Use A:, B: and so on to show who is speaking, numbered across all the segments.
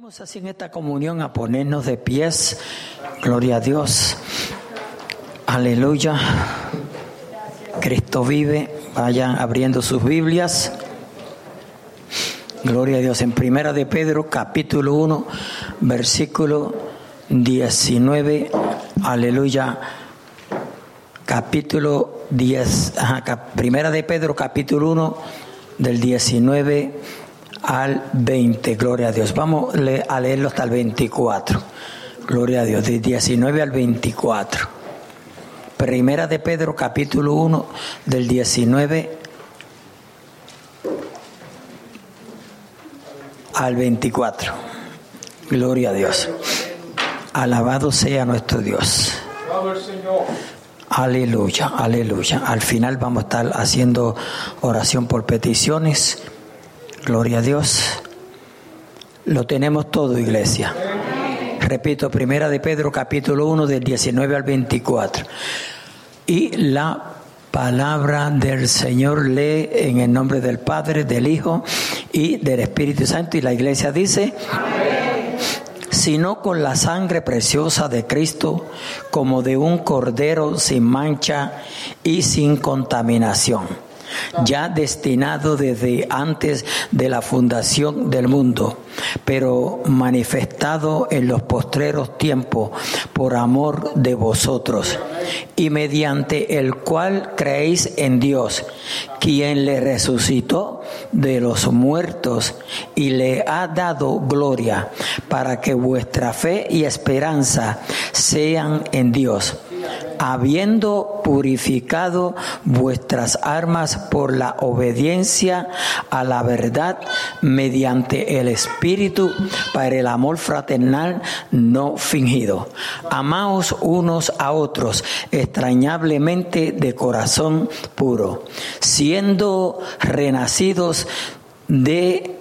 A: Vamos así en esta comunión a ponernos de pies. Gloria a Dios. Aleluya. Cristo vive. Vayan abriendo sus Biblias. Gloria a Dios. En Primera de Pedro, capítulo 1, versículo 19. Aleluya. Capítulo 10. Primera de Pedro, capítulo 1, del 19 al 20, gloria a Dios. Vamos a leerlo hasta el 24, gloria a Dios, de 19 al 24. Primera de Pedro, capítulo 1, del 19 al 24. Gloria a Dios. Alabado sea nuestro Dios. Aleluya, aleluya. Al final vamos a estar haciendo oración por peticiones Gloria a Dios. Lo tenemos todo, iglesia. Repito, primera de Pedro, capítulo 1, del 19 al 24. Y la palabra del Señor lee en el nombre del Padre, del Hijo y del Espíritu Santo. Y la iglesia dice, sino con la sangre preciosa de Cristo, como de un cordero sin mancha y sin contaminación ya destinado desde antes de la fundación del mundo, pero manifestado en los postreros tiempos por amor de vosotros, y mediante el cual creéis en Dios, quien le resucitó de los muertos y le ha dado gloria, para que vuestra fe y esperanza sean en Dios habiendo purificado vuestras armas por la obediencia a la verdad mediante el Espíritu para el amor fraternal no fingido. Amaos unos a otros extrañablemente de corazón puro, siendo renacidos de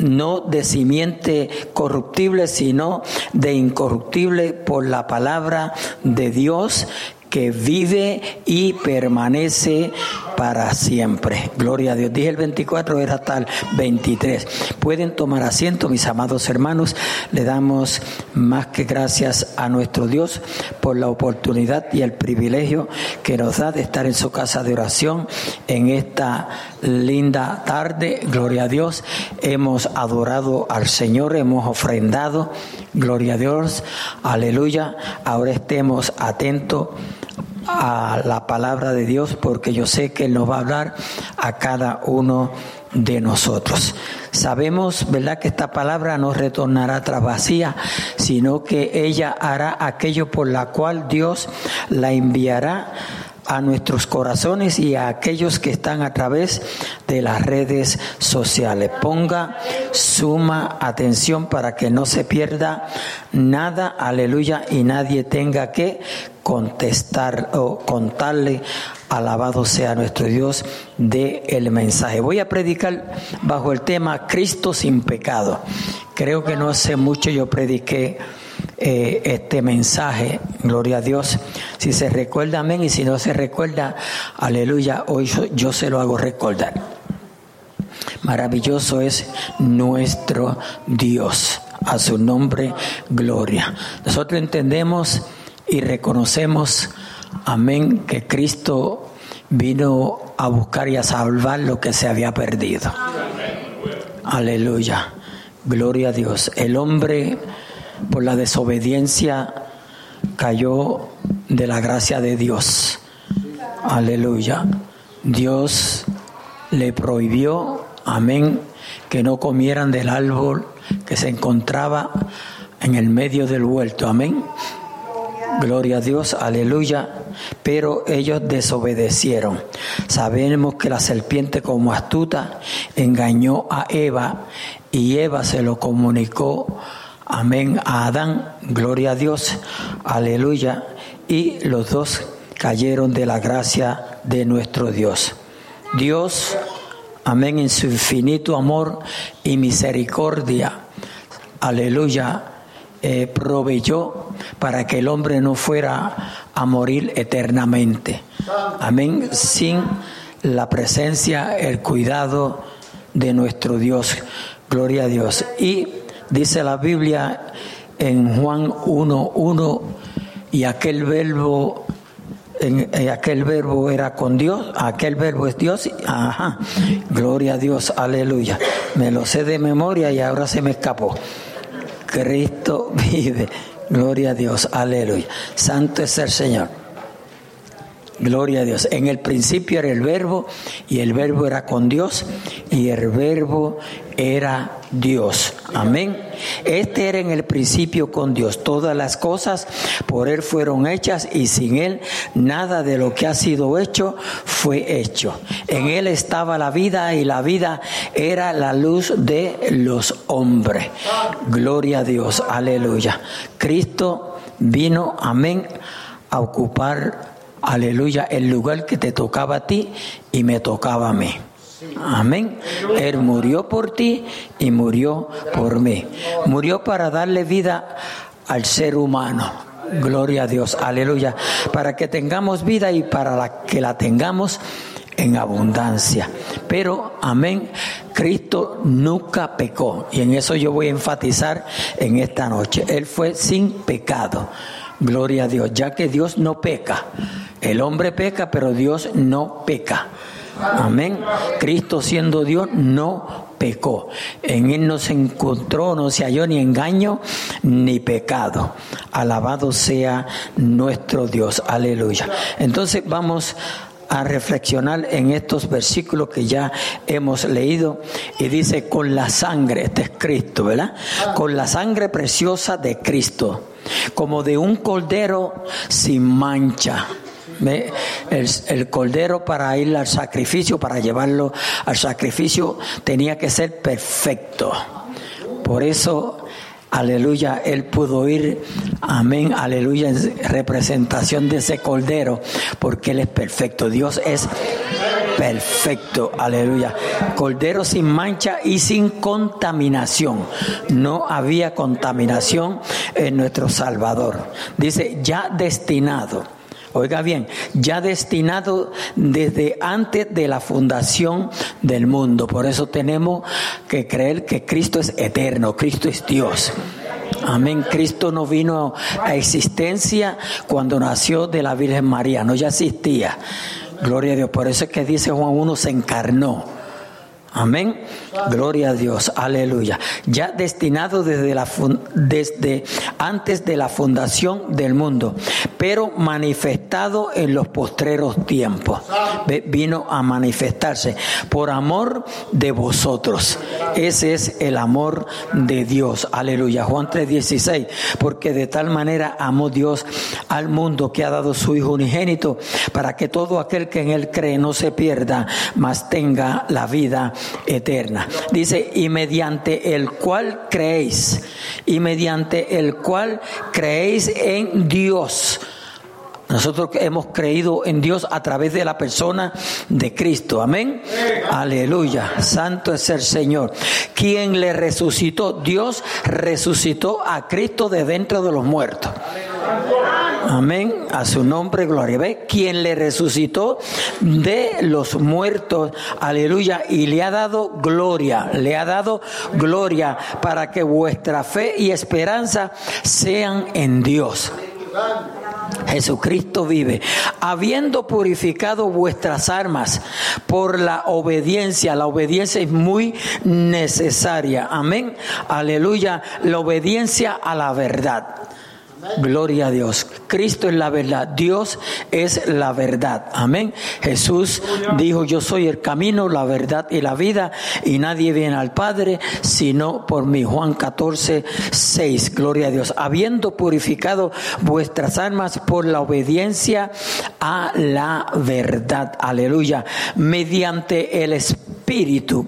A: no de simiente corruptible, sino de incorruptible por la palabra de Dios que vive y permanece para siempre. Gloria a Dios. Dije el 24, era hasta el 23. Pueden tomar asiento, mis amados hermanos. Le damos más que gracias a nuestro Dios por la oportunidad y el privilegio que nos da de estar en su casa de oración en esta linda tarde. Gloria a Dios. Hemos adorado al Señor, hemos ofrendado. Gloria a Dios. Aleluya. Ahora estemos atentos a la palabra de Dios porque yo sé que Él nos va a hablar a cada uno de nosotros. Sabemos, ¿verdad?, que esta palabra no retornará tras vacía, sino que ella hará aquello por la cual Dios la enviará a nuestros corazones y a aquellos que están a través de las redes sociales. Ponga suma atención para que no se pierda nada, aleluya, y nadie tenga que contestar o contarle, alabado sea nuestro Dios, de el mensaje. Voy a predicar bajo el tema Cristo sin pecado. Creo que no hace mucho yo prediqué eh, este mensaje, gloria a Dios. Si se recuerda, amén, y si no se recuerda, aleluya, hoy yo se lo hago recordar. Maravilloso es nuestro Dios. A su nombre, gloria. Nosotros entendemos y reconocemos, amén, que Cristo vino a buscar y a salvar lo que se había perdido. Aleluya. Gloria a Dios. El hombre por la desobediencia cayó de la gracia de Dios. Aleluya. Dios le prohibió, amén, que no comieran del árbol que se encontraba en el medio del huerto. Amén. Gloria a Dios, aleluya. Pero ellos desobedecieron. Sabemos que la serpiente como astuta engañó a Eva y Eva se lo comunicó, amén, a Adán. Gloria a Dios, aleluya. Y los dos cayeron de la gracia de nuestro Dios. Dios, amén, en su infinito amor y misericordia, aleluya, eh, proveyó para que el hombre no fuera a morir eternamente. Amén. Sin la presencia, el cuidado de nuestro Dios. Gloria a Dios. Y Dice la Biblia en Juan 1.1 y aquel verbo en, aquel verbo era con Dios, aquel verbo es Dios, ajá, gloria a Dios, aleluya. Me lo sé de memoria y ahora se me escapó. Cristo vive, gloria a Dios, aleluya. Santo es el Señor. Gloria a Dios. En el principio era el verbo y el verbo era con Dios y el verbo era Dios. Amén. Este era en el principio con Dios. Todas las cosas por Él fueron hechas y sin Él nada de lo que ha sido hecho fue hecho. En Él estaba la vida y la vida era la luz de los hombres. Gloria a Dios. Aleluya. Cristo vino, amén, a ocupar aleluya, el lugar que te tocaba a ti y me tocaba a mí. Amén. Él murió por ti y murió por mí. Murió para darle vida al ser humano. Gloria a Dios. Aleluya. Para que tengamos vida y para la que la tengamos en abundancia. Pero, amén, Cristo nunca pecó. Y en eso yo voy a enfatizar en esta noche. Él fue sin pecado. Gloria a Dios, ya que Dios no peca. El hombre peca, pero Dios no peca. Amén. Cristo siendo Dios no pecó. En Él no se encontró, no se halló ni engaño ni pecado. Alabado sea nuestro Dios. Aleluya. Entonces vamos a reflexionar en estos versículos que ya hemos leído y dice con la sangre, este es Cristo, ¿verdad? Con la sangre preciosa de Cristo, como de un cordero sin mancha el, cordero para ir al sacrificio, para llevarlo al sacrificio, tenía que ser perfecto. Por eso Aleluya, Él pudo ir, amén, aleluya, en representación de ese cordero, porque Él es perfecto. Dios es perfecto, aleluya. Cordero sin mancha y sin contaminación. No había contaminación en nuestro Salvador. Dice, ya destinado Oiga bien, ya destinado desde antes de la fundación del mundo. Por eso tenemos que creer que Cristo es eterno, Cristo es Dios. Amén. Cristo no vino a existencia cuando nació de la Virgen María, no ya existía. Gloria a Dios. Por eso es que dice Juan 1, se encarnó. Amén. Gloria a Dios. Aleluya. Ya destinado desde, la, desde antes de la fundación del mundo, pero manifestado en los postreros tiempos. Vino a manifestarse por amor de vosotros. Ese es el amor de Dios. Aleluya. Juan 3:16. Porque de tal manera amó Dios al mundo que ha dado su Hijo unigénito para que todo aquel que en él cree no se pierda, mas tenga la vida eterna. Dice, y mediante el cual creéis, y mediante el cual creéis en Dios. Nosotros hemos creído en Dios a través de la persona de Cristo. Amén. Aleluya. Santo es el Señor. Quien le resucitó, Dios resucitó a Cristo de dentro de los muertos. Amén. A su nombre, gloria. ¿Ve? Quien le resucitó de los muertos. Aleluya. Y le ha dado gloria. Le ha dado gloria para que vuestra fe y esperanza sean en Dios. Jesucristo vive, habiendo purificado vuestras armas por la obediencia. La obediencia es muy necesaria. Amén. Aleluya. La obediencia a la verdad. Gloria a Dios. Cristo es la verdad. Dios es la verdad. Amén. Jesús dijo, yo soy el camino, la verdad y la vida, y nadie viene al Padre sino por mí. Juan 14, 6. Gloria a Dios. Habiendo purificado vuestras almas por la obediencia a la verdad. Aleluya. Mediante el Espíritu.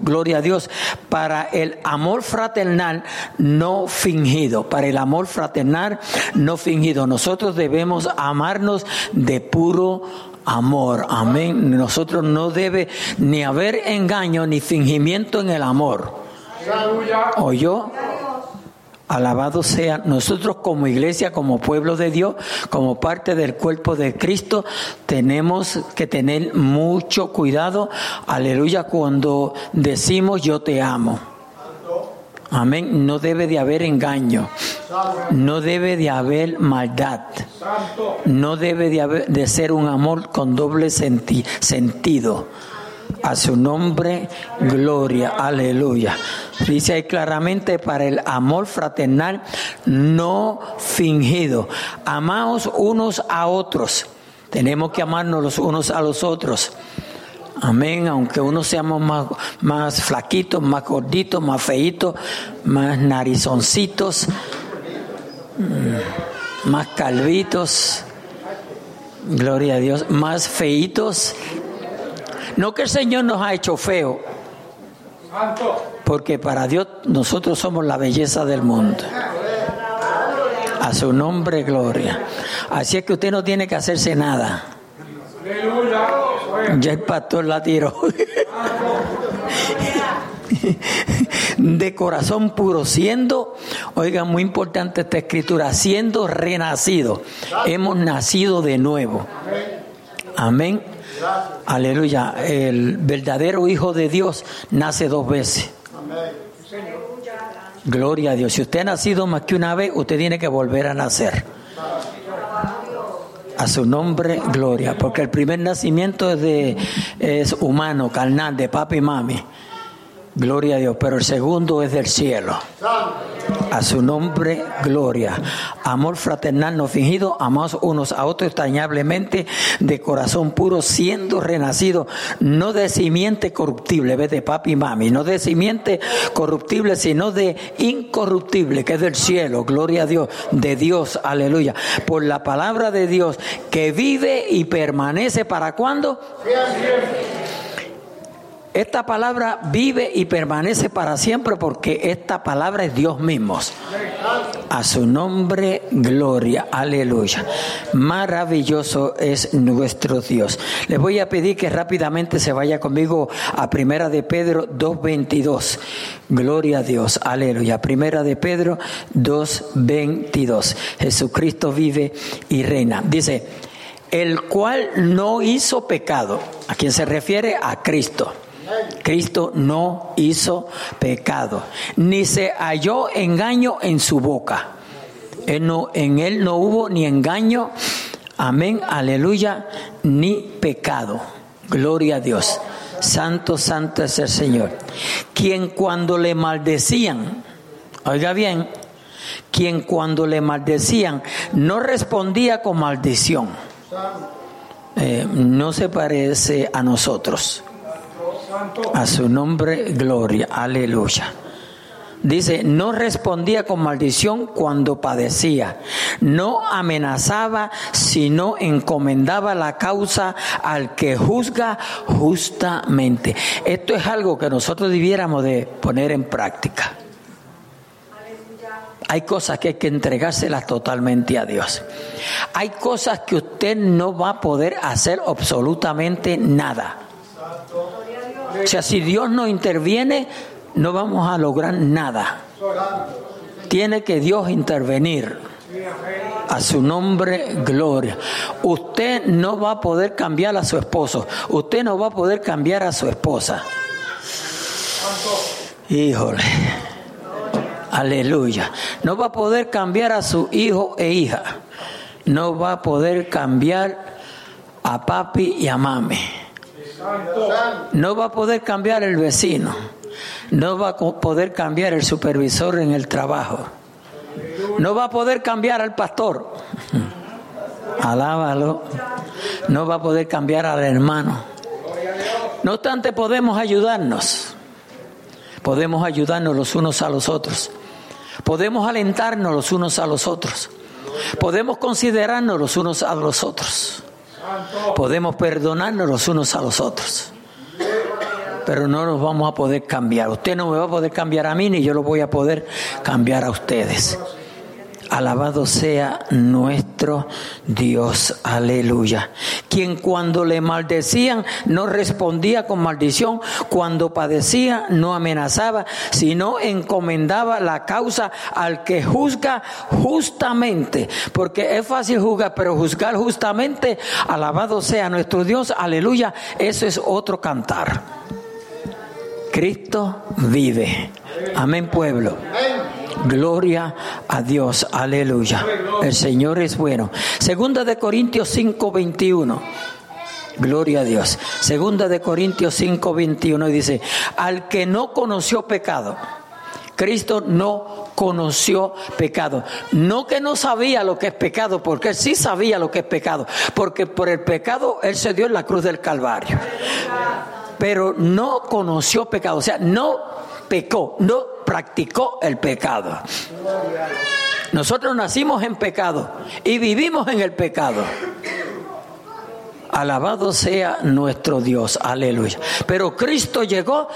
A: Gloria a Dios. Para el amor fraternal no fingido. Para el amor fraternal no fingido. Nosotros debemos amarnos de puro amor. Amén. Nosotros no debe ni haber engaño ni fingimiento en el amor. ¿Oyó? Alabado sea nosotros como iglesia, como pueblo de Dios, como parte del cuerpo de Cristo, tenemos que tener mucho cuidado, aleluya, cuando decimos yo te amo. Amén. No debe de haber engaño. No debe de haber maldad. No debe de, haber, de ser un amor con doble senti sentido. A su nombre, gloria, aleluya. Dice ahí claramente para el amor fraternal no fingido. Amaos unos a otros. Tenemos que amarnos los unos a los otros. Amén, aunque unos seamos más, más flaquitos, más gorditos, más feitos, más narizoncitos, mm, más calvitos, gloria a Dios, más feitos. No que el Señor nos ha hecho feo, porque para Dios nosotros somos la belleza del mundo. A su nombre, gloria. Así es que usted no tiene que hacerse nada. Ya el pastor la tiró. De corazón puro, siendo, oiga, muy importante esta escritura, siendo renacido. Hemos nacido de nuevo. Amén. Aleluya. El verdadero Hijo de Dios nace dos veces. Gloria a Dios. Si usted ha nacido más que una vez, usted tiene que volver a nacer. A su nombre, gloria. Porque el primer nacimiento es, de, es humano, carnal, de papi y mami. Gloria a Dios. Pero el segundo es del cielo. A su nombre, gloria. Amor fraternal no fingido, amados unos a otros extrañablemente, de corazón puro, siendo renacido, no de simiente corruptible, ve de papi y mami, no de simiente corruptible, sino de incorruptible, que es del cielo, gloria a Dios, de Dios, aleluya. Por la palabra de Dios, que vive y permanece para cuándo? Esta palabra vive y permanece para siempre porque esta palabra es Dios mismo. A su nombre, gloria, aleluya. Maravilloso es nuestro Dios. Les voy a pedir que rápidamente se vaya conmigo a Primera de Pedro 2.22. Gloria a Dios, aleluya. Primera de Pedro 2.22. Jesucristo vive y reina. Dice, el cual no hizo pecado. ¿A quién se refiere? A Cristo Cristo no hizo pecado, ni se halló engaño en su boca. en él no hubo ni engaño, amén, aleluya, ni pecado. Gloria a Dios. Santo, santo es el Señor. Quien cuando le maldecían, oiga bien, quien cuando le maldecían no respondía con maldición. Eh, no se parece a nosotros. A su nombre, gloria, aleluya. Dice, no respondía con maldición cuando padecía, no amenazaba, sino encomendaba la causa al que juzga justamente. Esto es algo que nosotros debiéramos de poner en práctica. Hay cosas que hay que entregárselas totalmente a Dios. Hay cosas que usted no va a poder hacer absolutamente nada. O sea, si Dios no interviene, no vamos a lograr nada. Tiene que Dios intervenir. A su nombre, gloria. Usted no va a poder cambiar a su esposo. Usted no va a poder cambiar a su esposa. Híjole. Aleluya. No va a poder cambiar a su hijo e hija. No va a poder cambiar a papi y a mami. No va a poder cambiar el vecino. No va a poder cambiar el supervisor en el trabajo. No va a poder cambiar al pastor. Alábalo. No va a poder cambiar al hermano. No obstante, podemos ayudarnos. Podemos ayudarnos los unos a los otros. Podemos alentarnos los unos a los otros. Podemos considerarnos los unos a los otros. Podemos perdonarnos los unos a los otros. Pero no nos vamos a poder cambiar. Usted no me va a poder cambiar a mí, ni yo lo voy a poder cambiar a ustedes. Alabado sea nuestro Dios. Aleluya. Quien cuando le maldecían no respondía con maldición, cuando padecía no amenazaba, sino encomendaba la causa al que juzga justamente. Porque es fácil juzgar, pero juzgar justamente, alabado sea nuestro Dios. Aleluya. Eso es otro cantar. Cristo vive. Amén, pueblo. Gloria a Dios, aleluya. El Señor es bueno. Segunda de Corintios 5, 21. Gloria a Dios. Segunda de Corintios 5, 21 dice, al que no conoció pecado, Cristo no conoció pecado. No que no sabía lo que es pecado, porque él sí sabía lo que es pecado, porque por el pecado él se dio en la cruz del Calvario. Pero no conoció pecado, o sea, no pecó, no practicó el pecado. Nosotros nacimos en pecado y vivimos en el pecado. Alabado sea nuestro Dios, aleluya. Pero Cristo llegó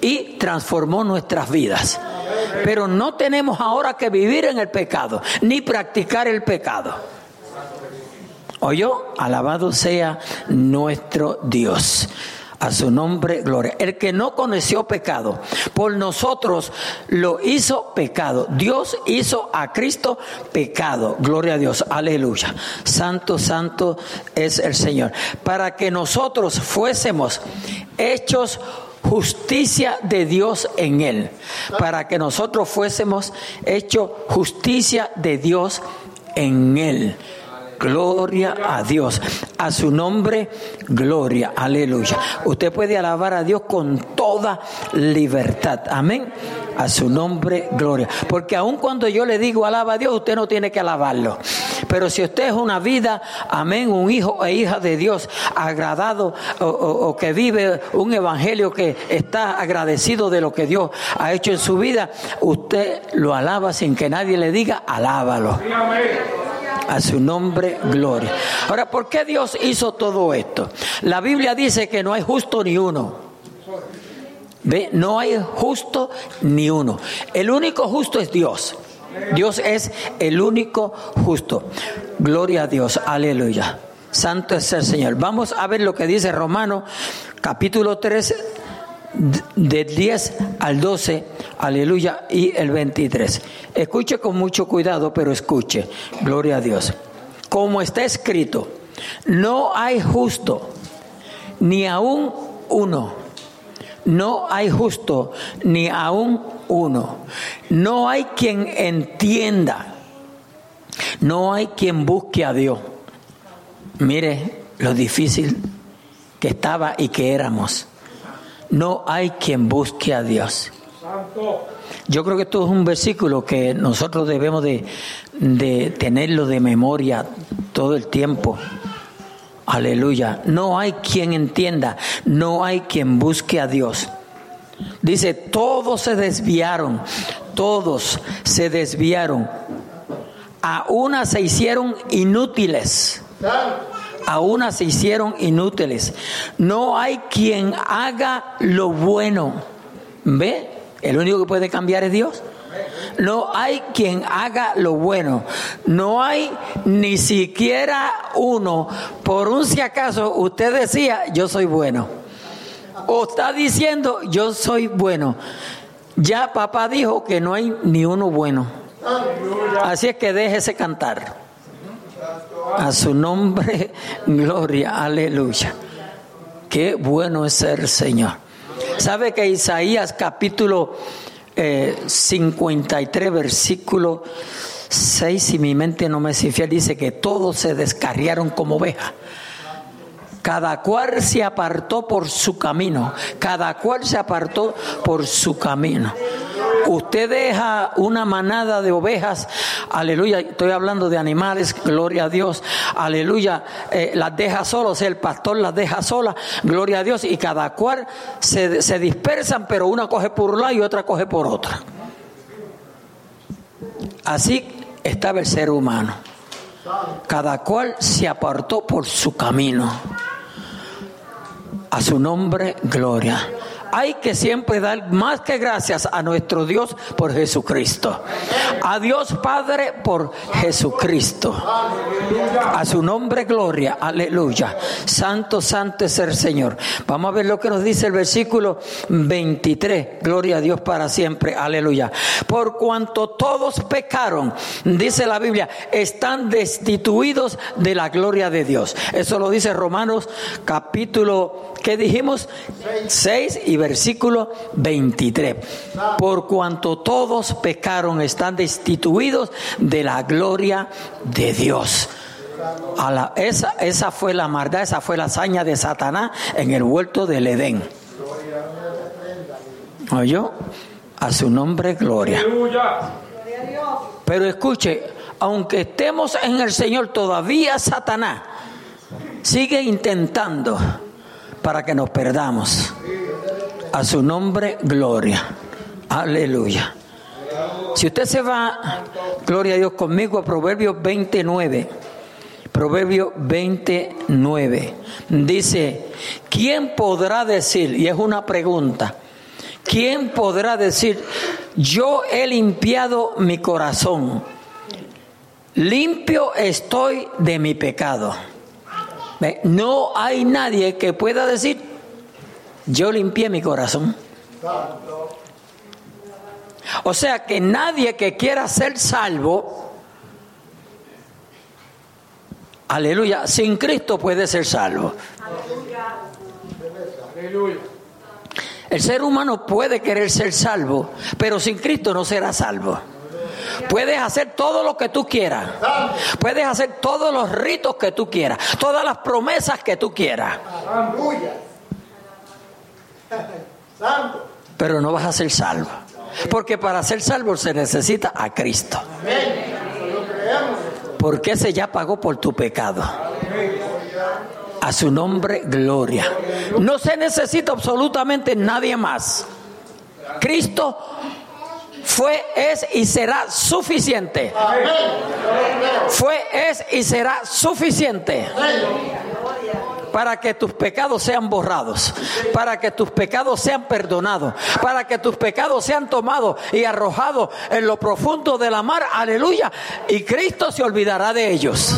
A: y transformó nuestras vidas. Pero no tenemos ahora que vivir en el pecado, ni practicar el pecado. ¿Oyó? Alabado sea nuestro Dios. A su nombre, gloria. El que no conoció pecado, por nosotros lo hizo pecado. Dios hizo a Cristo pecado. Gloria a Dios. Aleluya. Santo, santo es el Señor. Para que nosotros fuésemos hechos justicia de Dios en él, para que nosotros fuésemos hecho justicia de Dios en él. Gloria a Dios. A su nombre, gloria. Aleluya. Usted puede alabar a Dios con toda libertad. Amén. A su nombre, gloria. Porque aun cuando yo le digo alaba a Dios, usted no tiene que alabarlo. Pero si usted es una vida, amén, un hijo e hija de Dios agradado o, o que vive un evangelio que está agradecido de lo que Dios ha hecho en su vida, usted lo alaba sin que nadie le diga, alábalo. A su nombre, gloria. Ahora, ¿por qué Dios hizo todo esto? La Biblia dice que no hay justo ni uno. ¿Ve? No hay justo ni uno. El único justo es Dios. Dios es el único justo. Gloria a Dios. Aleluya. Santo es el Señor. Vamos a ver lo que dice Romano capítulo 3 de 10 al 12, aleluya, y el 23. Escuche con mucho cuidado, pero escuche, gloria a Dios. Como está escrito, no hay justo, ni aún uno. No hay justo, ni aún uno. No hay quien entienda. No hay quien busque a Dios. Mire lo difícil que estaba y que éramos no hay quien busque a Dios. Yo creo que esto es un versículo que nosotros debemos de, tenerlo de memoria todo el tiempo. Aleluya. No hay quien entienda, no hay quien busque a Dios. Dice, todos se desviaron, todos se desviaron. A una se hicieron inútiles aún se hicieron inútiles. No hay quien haga lo bueno. ¿Ve? El único que puede cambiar es Dios. No hay quien haga lo bueno. No hay ni siquiera uno. Por un si acaso usted decía, yo soy bueno. O está diciendo, yo soy bueno. Ya papá dijo que no hay ni uno bueno. Así es que déjese cantar. A su nombre, gloria, aleluya. Qué bueno es ser Señor. ¿Sabe que Isaías capítulo 53, eh, versículo 6, si mi mente no me es infiel, dice que todos se descarriaron como ovejas cada cual se apartó por su camino. Cada cual se apartó por su camino. Usted deja una manada de ovejas, aleluya, estoy hablando de animales, gloria a Dios, aleluya, eh, las deja solos, el pastor las deja solas, gloria a Dios, y cada cual se, se dispersan, pero una coge por un lado y otra coge por otra. Así estaba el ser humano. Cada cual se apartó por su camino. A su nombre, gloria. Hay que siempre dar más que gracias a nuestro Dios por Jesucristo. A Dios Padre por Jesucristo. A su nombre, gloria. Aleluya. Santo, santo es el Señor. Vamos a ver lo que nos dice el versículo 23. Gloria a Dios para siempre. Aleluya. Por cuanto todos pecaron, dice la Biblia, están destituidos de la gloria de Dios. Eso lo dice Romanos capítulo ¿Qué dijimos? 6 y versículo 23. Por cuanto todos pecaron, están destituidos de la gloria de Dios. Esa fue la maldad, esa fue la hazaña de Satanás en el huerto del Edén. ¿Oyó? A su nombre, gloria. Pero escuche, aunque estemos en el Señor, todavía Satanás sigue intentando para que nos perdamos. A su nombre, gloria. Aleluya. Si usted se va, gloria a Dios conmigo, a Proverbios 29. Proverbio 29 dice, ¿quién podrá decir? Y es una pregunta. ¿Quién podrá decir, yo he limpiado mi corazón? Limpio estoy de mi pecado. No hay nadie que pueda decir, yo limpié mi corazón. O sea que nadie que quiera ser salvo, aleluya, sin Cristo puede ser salvo. Aleluya. El ser humano puede querer ser salvo, pero sin Cristo no será salvo. Puedes hacer todo lo que tú quieras. Puedes hacer todos los ritos que tú quieras. Todas las promesas que tú quieras. Pero no vas a ser salvo. Porque para ser salvo se necesita a Cristo. Porque ese ya pagó por tu pecado. A su nombre, gloria. No se necesita absolutamente nadie más. Cristo fue, es y será suficiente. Fue, es y será suficiente para que tus pecados sean borrados, para que tus pecados sean perdonados, para que tus pecados sean tomados y arrojados en lo profundo de la mar. Aleluya. Y Cristo se olvidará de ellos.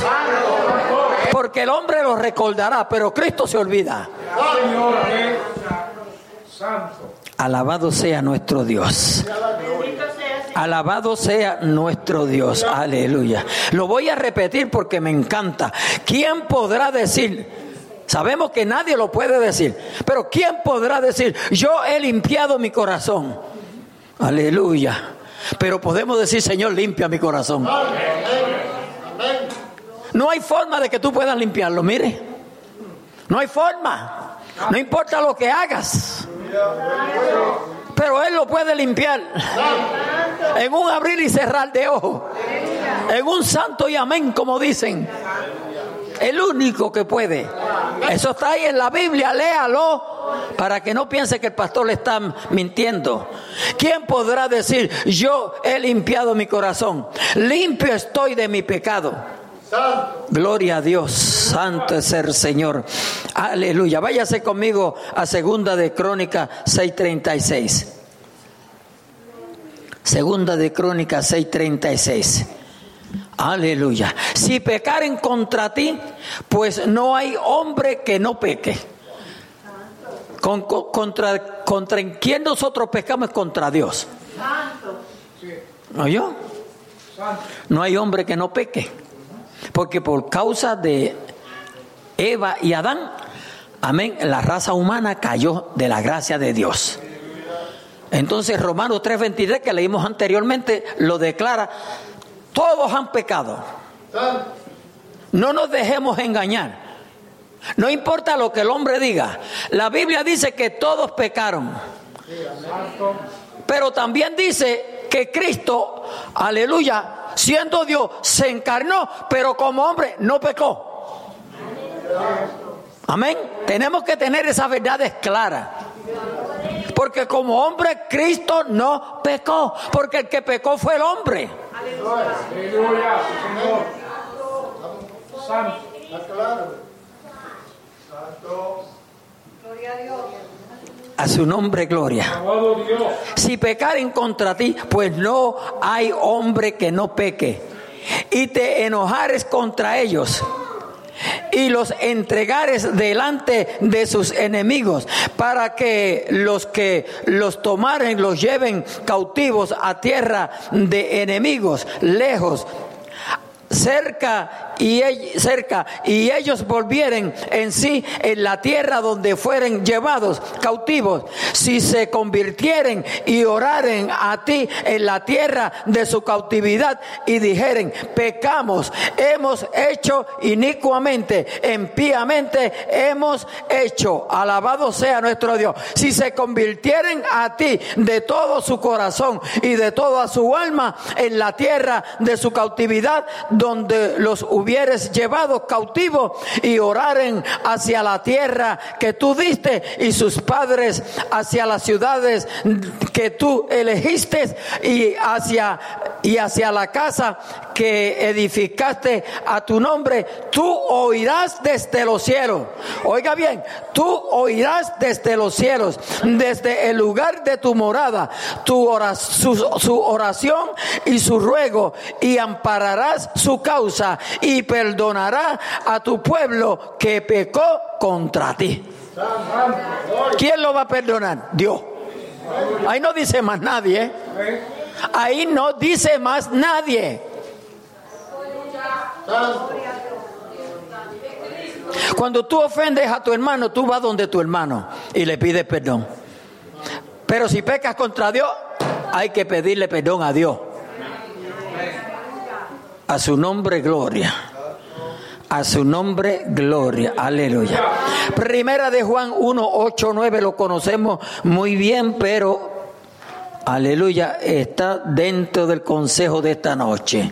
A: Porque el hombre los recordará, pero Cristo se olvida. Alabado sea nuestro Dios. Alabado sea nuestro Dios. Aleluya. Lo voy a repetir porque me encanta. ¿Quién podrá decir? Sabemos que nadie lo puede decir. Pero ¿quién podrá decir? Yo he limpiado mi corazón. Aleluya. Pero podemos decir, Señor, limpia mi corazón. No hay forma de que tú puedas limpiarlo, mire. No hay forma. No importa lo que hagas. Pero Él lo puede limpiar. En un abrir y cerrar de ojos. En un santo y amén, como dicen. El único que puede. Eso está ahí en la Biblia, léalo para que no piense que el pastor le está mintiendo. ¿Quién podrá decir, yo he limpiado mi corazón? Limpio estoy de mi pecado. Gloria a Dios, santo es el Señor. Aleluya. Váyase conmigo a segunda de Crónica 6:36. Segunda de Crónica 6:36. Aleluya. Si pecaren contra ti, pues no hay hombre que no peque. contra, contra quién nosotros pecamos contra Dios. ¿Oyó? No hay hombre que no peque. Porque por causa de Eva y Adán, amén, la raza humana cayó de la gracia de Dios. Entonces Romanos 3:23 que leímos anteriormente lo declara, todos han pecado. No nos dejemos engañar. No importa lo que el hombre diga. La Biblia dice que todos pecaron. Pero también dice que Cristo, aleluya, siendo Dios, se encarnó, pero como hombre no pecó. Amén. Tenemos que tener esas verdades claras. Porque como hombre Cristo no pecó, porque el que pecó fue el hombre. Aleluya. Santo. Gloria a Dios. A su nombre, gloria. Si pecaren contra ti, pues no hay hombre que no peque. Y te enojares contra ellos y los entregares delante de sus enemigos para que los que los tomaren los lleven cautivos a tierra de enemigos, lejos cerca y, cerca y ellos volvieren en sí en la tierra donde fueren llevados cautivos, si se convirtieren y oraren a ti en la tierra de su cautividad y dijeren, pecamos, hemos hecho inicuamente, impíamente hemos hecho, alabado sea nuestro Dios, si se convirtieren a ti de todo su corazón y de toda su alma en la tierra de su cautividad, donde los hubieres llevado cautivos y oraren hacia la tierra que tú diste y sus padres hacia las ciudades que tú elegiste y hacia y hacia la casa que edificaste a tu nombre, tú oirás desde los cielos. Oiga bien, tú oirás desde los cielos, desde el lugar de tu morada, tu oración, su, su oración y su ruego, y ampararás su causa y perdonará a tu pueblo que pecó contra ti. ¿Quién lo va a perdonar? Dios. Ahí no dice más nadie. ¿eh? Ahí no dice más nadie. Cuando tú ofendes a tu hermano, tú vas donde tu hermano y le pides perdón. Pero si pecas contra Dios, hay que pedirle perdón a Dios. A su nombre, gloria. A su nombre, gloria. Aleluya. Primera de Juan 1, 8, 9 lo conocemos muy bien, pero aleluya, está dentro del consejo de esta noche.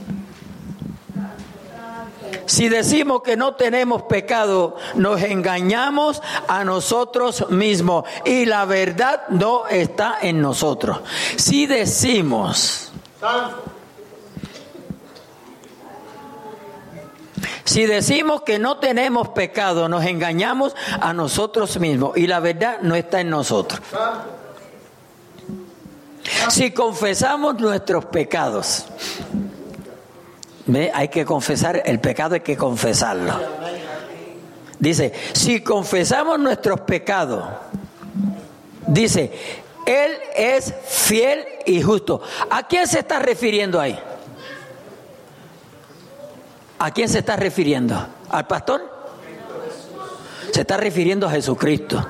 A: Si decimos que no tenemos pecado, nos engañamos a nosotros mismos y la verdad no está en nosotros. Si decimos, si decimos que no tenemos pecado, nos engañamos a nosotros mismos y la verdad no está en nosotros. Si confesamos nuestros pecados, ¿ve? hay que confesar, el pecado hay que confesarlo. Dice, si confesamos nuestros pecados, dice, Él es fiel y justo. ¿A quién se está refiriendo ahí? ¿A quién se está refiriendo? ¿Al pastor? Se está refiriendo a Jesucristo.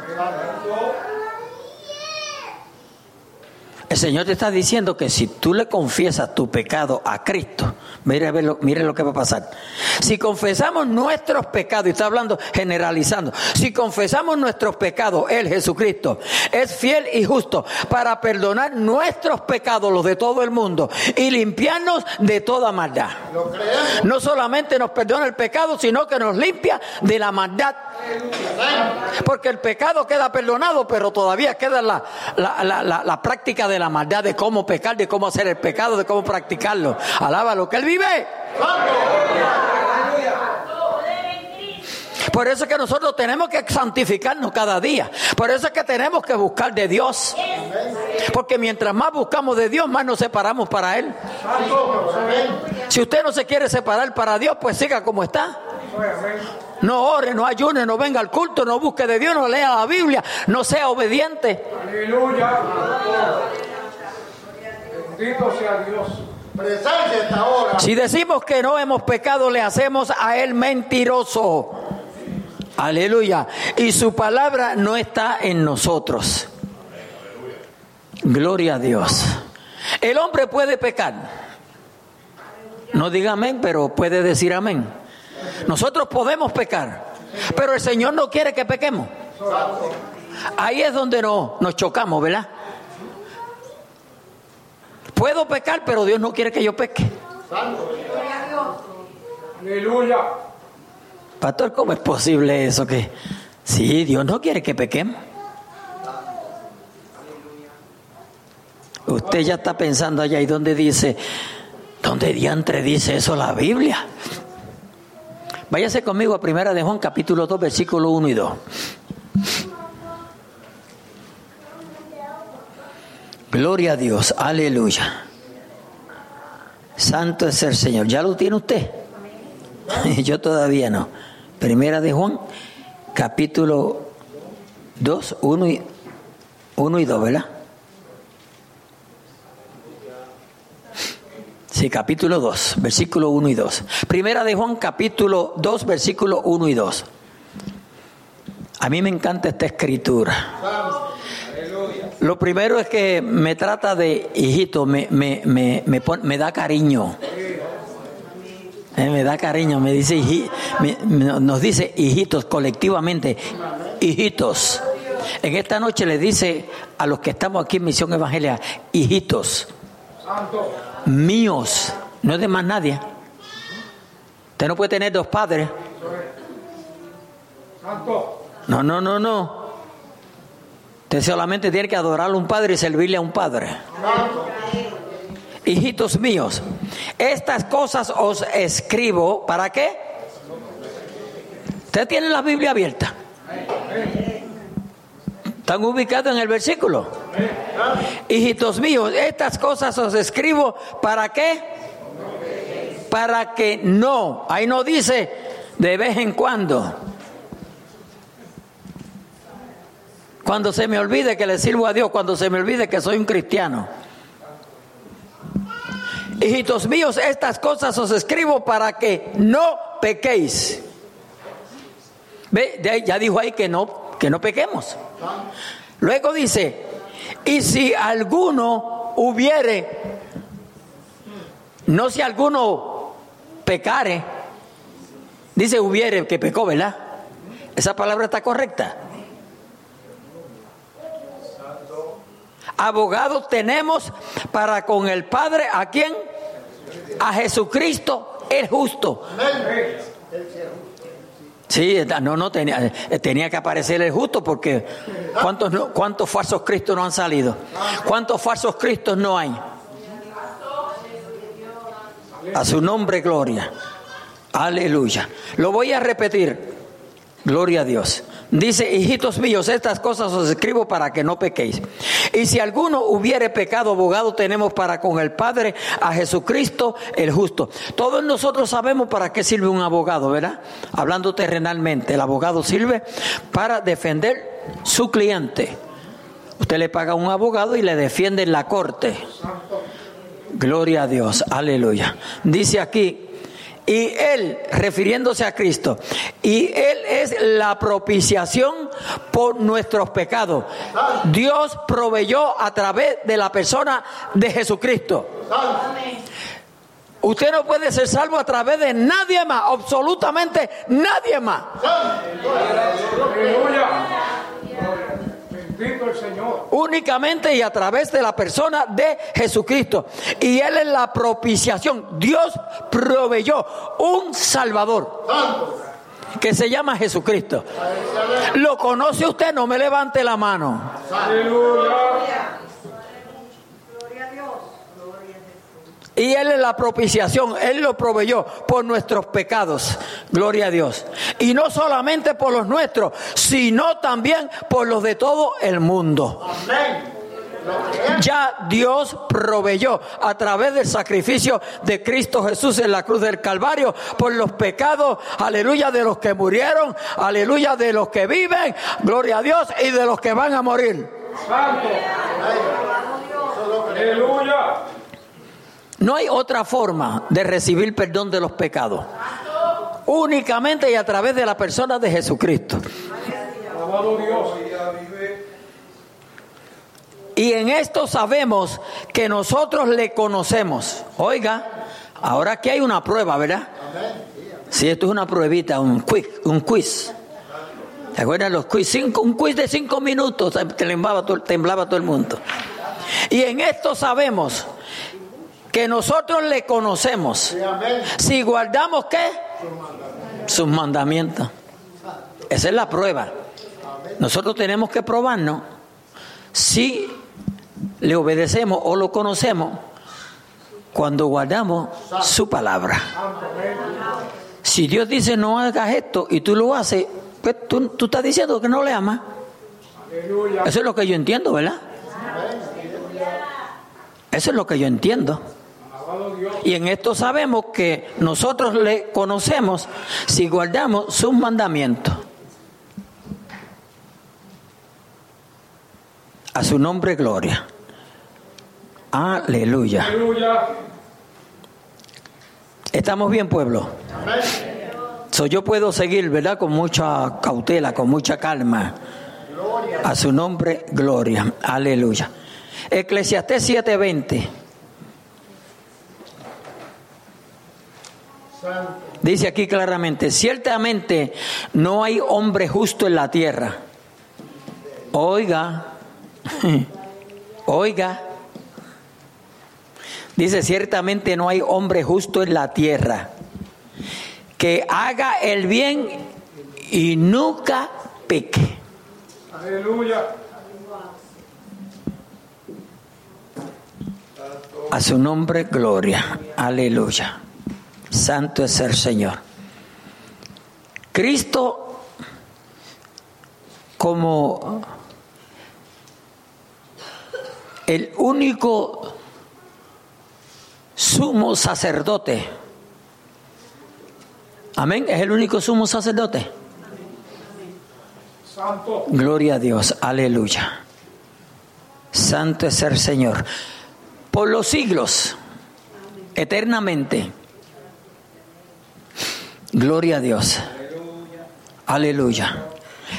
A: El Señor te está diciendo que si tú le confiesas tu pecado a Cristo, mire, lo, mire lo que va a pasar. Si confesamos nuestros pecados, y está hablando generalizando, si confesamos nuestros pecados, Él, Jesucristo, es fiel y justo para perdonar nuestros pecados, los de todo el mundo, y limpiarnos de toda maldad. No solamente nos perdona el pecado, sino que nos limpia de la maldad. Porque el pecado queda perdonado, pero todavía queda la, la, la práctica de la maldad, de cómo pecar, de cómo hacer el pecado, de cómo practicarlo. Alaba lo que Él vive. Por eso es que nosotros tenemos que santificarnos cada día. Por eso es que tenemos que buscar de Dios. Porque mientras más buscamos de Dios, más nos separamos para Él. Si usted no se quiere separar para Dios, pues siga como está. No ore, no ayune, no venga al culto, no busque de Dios, no lea la Biblia, no sea obediente. Aleluya. Bendito sea Dios. Si decimos que no hemos pecado, le hacemos a Él mentiroso. Aleluya. Y su palabra no está en nosotros. Gloria a Dios. El hombre puede pecar. No diga amén, pero puede decir amén. Nosotros podemos pecar, pero el Señor no quiere que pequemos. Ahí es donde no, nos chocamos, ¿verdad? Puedo pecar, pero Dios no quiere que yo peque. Aleluya. Pastor, ¿cómo es posible eso que? Sí, Dios no quiere que pequemos. Usted ya está pensando allá y donde dice, ¿dónde diantre dice eso la Biblia? Váyase conmigo a Primera de Juan, capítulo 2, versículo 1 y 2. Gloria a Dios, aleluya. Santo es el Señor. ¿Ya lo tiene usted? Yo todavía no. Primera de Juan, capítulo 2, 1 y, 1 y 2, ¿verdad? Sí, capítulo 2, versículo 1 y 2. Primera de Juan, capítulo 2, versículo 1 y 2. A mí me encanta esta escritura. Lo primero es que me trata de hijito, me, me, me, me, pon- da cariño. Eh, me da cariño, me dice, nos dice hijitos colectivamente, hijitos. En esta noche le dice a los que estamos aquí en Misión Evangelia, hijitos míos, no es de más nadie. Usted no puede tener dos padres. No, no, no, no. Usted solamente tiene que adorar a un padre y servirle a un padre. Hijitos míos, estas cosas os escribo, ¿para qué? Usted tiene la Biblia abierta. ¿Están ubicados en el versículo? Hijitos míos, estas cosas os escribo, ¿para qué? Para que no, ahí no dice de vez en cuando. Cuando se me olvide que le sirvo a Dios, cuando se me olvide que soy un cristiano. Hijitos míos, estas cosas os escribo para que no pequéis. ¿Ve? Ya dijo ahí que no, que no pequemos. Luego dice, y si alguno hubiere, no si alguno pecare, dice hubiere que pecó, ¿verdad? Esa palabra está correcta. Abogados tenemos para con el Padre, ¿a quién? A Jesucristo el justo. Sí, no, no tenía, eh, tenía que aparecer el justo porque ¿cuántos, cuántos falsos cristos no han salido? ¿Cuántos falsos cristos no hay? A su nombre, gloria. Aleluya. Lo voy a repetir. Gloria a Dios. Dice, hijitos míos, estas cosas os escribo para que no pequéis. Y si alguno hubiere pecado, abogado tenemos para con el Padre a Jesucristo el justo. Todos nosotros sabemos para qué sirve un abogado, ¿verdad? Hablando terrenalmente, el abogado sirve para defender su cliente. Usted le paga a un abogado y le defiende en la corte. Gloria a Dios, aleluya. Dice aquí, y Él, refiriéndose a Cristo, y Él es la propiciación por nuestros pecados. Dios proveyó a través de la persona de Jesucristo. Usted no puede ser salvo a través de nadie más, absolutamente nadie más.
B: Bendito el Señor.
A: únicamente y a través de la persona de Jesucristo. Y Él es la propiciación. Dios proveyó un Salvador que se llama Jesucristo. ¿Lo conoce usted? No me levante la mano.
B: Aleluya.
A: Y Él es la propiciación, Él lo proveyó por nuestros pecados, gloria a Dios. Y no solamente por los nuestros, sino también por los de todo el mundo. Ya Dios proveyó a través del sacrificio de Cristo Jesús en la cruz del Calvario por los pecados, aleluya, de los que murieron, aleluya, de los que viven, gloria a Dios, y de los que van a morir.
B: Santo. Aleluya.
A: No hay otra forma de recibir perdón de los pecados. Únicamente y a través de la persona de Jesucristo. Y en esto sabemos que nosotros le conocemos. Oiga, ahora que hay una prueba, ¿verdad? Si esto es una pruebita, un quiz, un quiz. ¿Se acuerdan los quiz? Cinco- un quiz de cinco minutos, temblaba temblaba todo el mundo. Y en esto sabemos que nosotros le conocemos. Si guardamos qué? Sus mandamientos. Esa es la prueba. Nosotros tenemos que probarnos si le obedecemos o lo conocemos cuando guardamos su palabra. Si Dios dice no hagas esto y tú lo haces, pues tú, tú estás diciendo que no le amas. Eso es lo que yo entiendo, ¿verdad? Eso es lo que yo entiendo. Y en esto sabemos que nosotros le conocemos si guardamos sus mandamientos. A su nombre, gloria. Aleluya.
B: Aleluya.
A: ¿Estamos bien, pueblo? So, yo puedo seguir, ¿verdad? Con mucha cautela, con mucha calma. A su nombre, gloria. Aleluya. Eclesiastés 7:20. Dice aquí claramente, ciertamente no hay hombre justo en la tierra. Oiga, oiga. Dice, ciertamente no hay hombre justo en la tierra que haga el bien y nunca peque.
B: Aleluya.
A: A su nombre, gloria. Aleluya. Santo es el Señor. Cristo como el único sumo sacerdote. Amén. Es el único sumo sacerdote.
B: Santo.
A: Gloria a Dios. Aleluya. Santo es el Señor. Por los siglos. Eternamente. Gloria a Dios. Aleluya.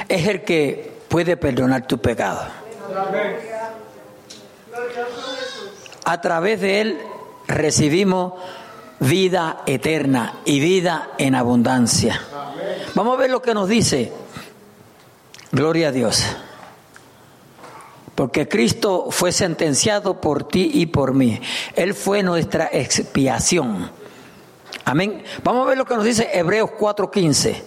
A: Es el que puede perdonar tu pecado. A través de Él recibimos vida eterna y vida en abundancia. Vamos a ver lo que nos dice. Gloria a Dios. Porque Cristo fue sentenciado por ti y por mí. Él fue nuestra expiación. Amén. Vamos a ver lo que nos dice Hebreos 4:15.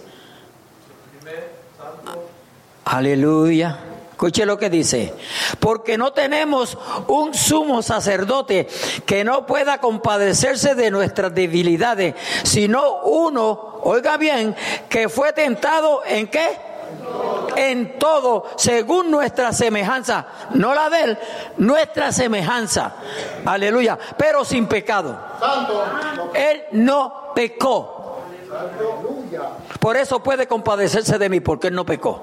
A: Aleluya. Escuche lo que dice. Porque no tenemos un sumo sacerdote que no pueda compadecerse de nuestras debilidades, sino uno, oiga bien, que fue tentado en qué? En todo, según nuestra semejanza, no la de él, nuestra semejanza. Aleluya. Pero sin pecado. Él no pecó. Por eso puede compadecerse de mí, porque él no pecó.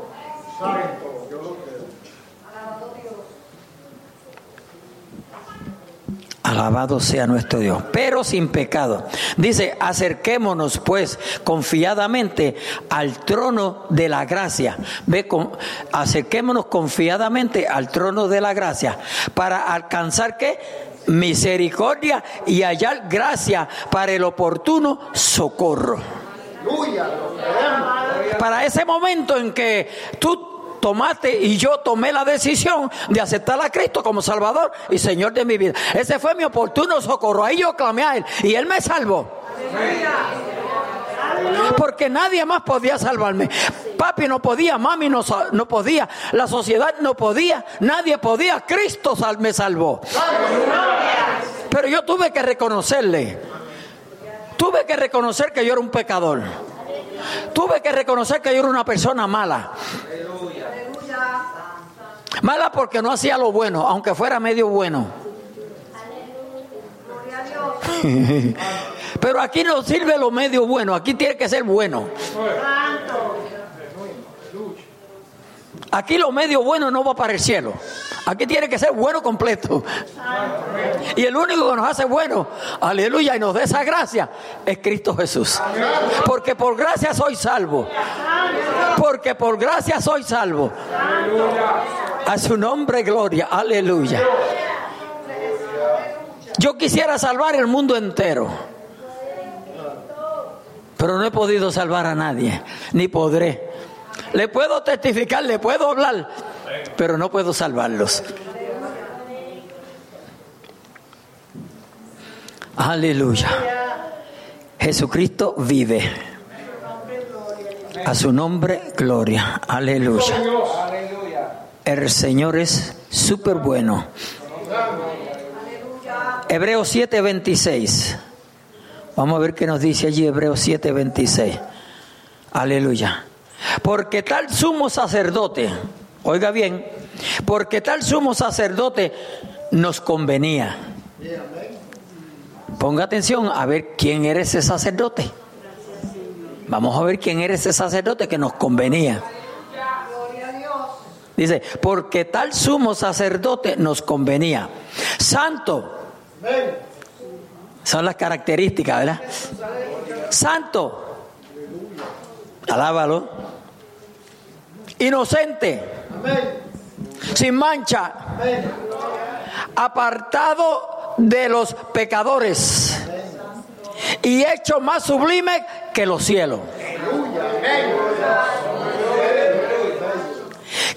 A: Alabado sea nuestro Dios, pero sin pecado. Dice, acerquémonos pues confiadamente al trono de la gracia. Ve, con, acerquémonos confiadamente al trono de la gracia para alcanzar qué? Misericordia y hallar gracia para el oportuno socorro. Para ese momento en que tú tomaste y yo tomé la decisión de aceptar a Cristo como Salvador y Señor de mi vida. Ese fue mi oportuno socorro. Ahí yo clamé a Él y Él me salvó. Porque nadie más podía salvarme. Papi no podía, mami no, no podía, la sociedad no podía, nadie podía. Cristo me salvó. Pero yo tuve que reconocerle. Tuve que reconocer que yo era un pecador. Tuve que reconocer que yo era una persona mala. Mala porque no hacía lo bueno, aunque fuera medio bueno. Pero aquí no sirve lo medio bueno, aquí tiene que ser bueno. Aquí lo medio bueno no va para el cielo. Aquí tiene que ser bueno completo. Y el único que nos hace bueno, aleluya, y nos da esa gracia, es Cristo Jesús. Porque por gracia soy salvo. Porque por gracia soy salvo. A su nombre, gloria, aleluya. Yo quisiera salvar el mundo entero. Pero no he podido salvar a nadie, ni podré. Le puedo testificar, le puedo hablar, pero no puedo salvarlos. Aleluya. Jesucristo vive. A su nombre, gloria. Aleluya. El Señor es súper bueno. Hebreos 7:26. Vamos a ver qué nos dice allí Hebreos 7:26. Aleluya. Porque tal sumo sacerdote, oiga bien, porque tal sumo sacerdote nos convenía. Ponga atención a ver quién era ese sacerdote. Vamos a ver quién era ese sacerdote que nos convenía. Dice, porque tal sumo sacerdote nos convenía. Santo, Son las características, ¿verdad? Santo. Alábalo. Inocente. Sin mancha. Apartado de los pecadores. Y hecho más sublime que los cielos.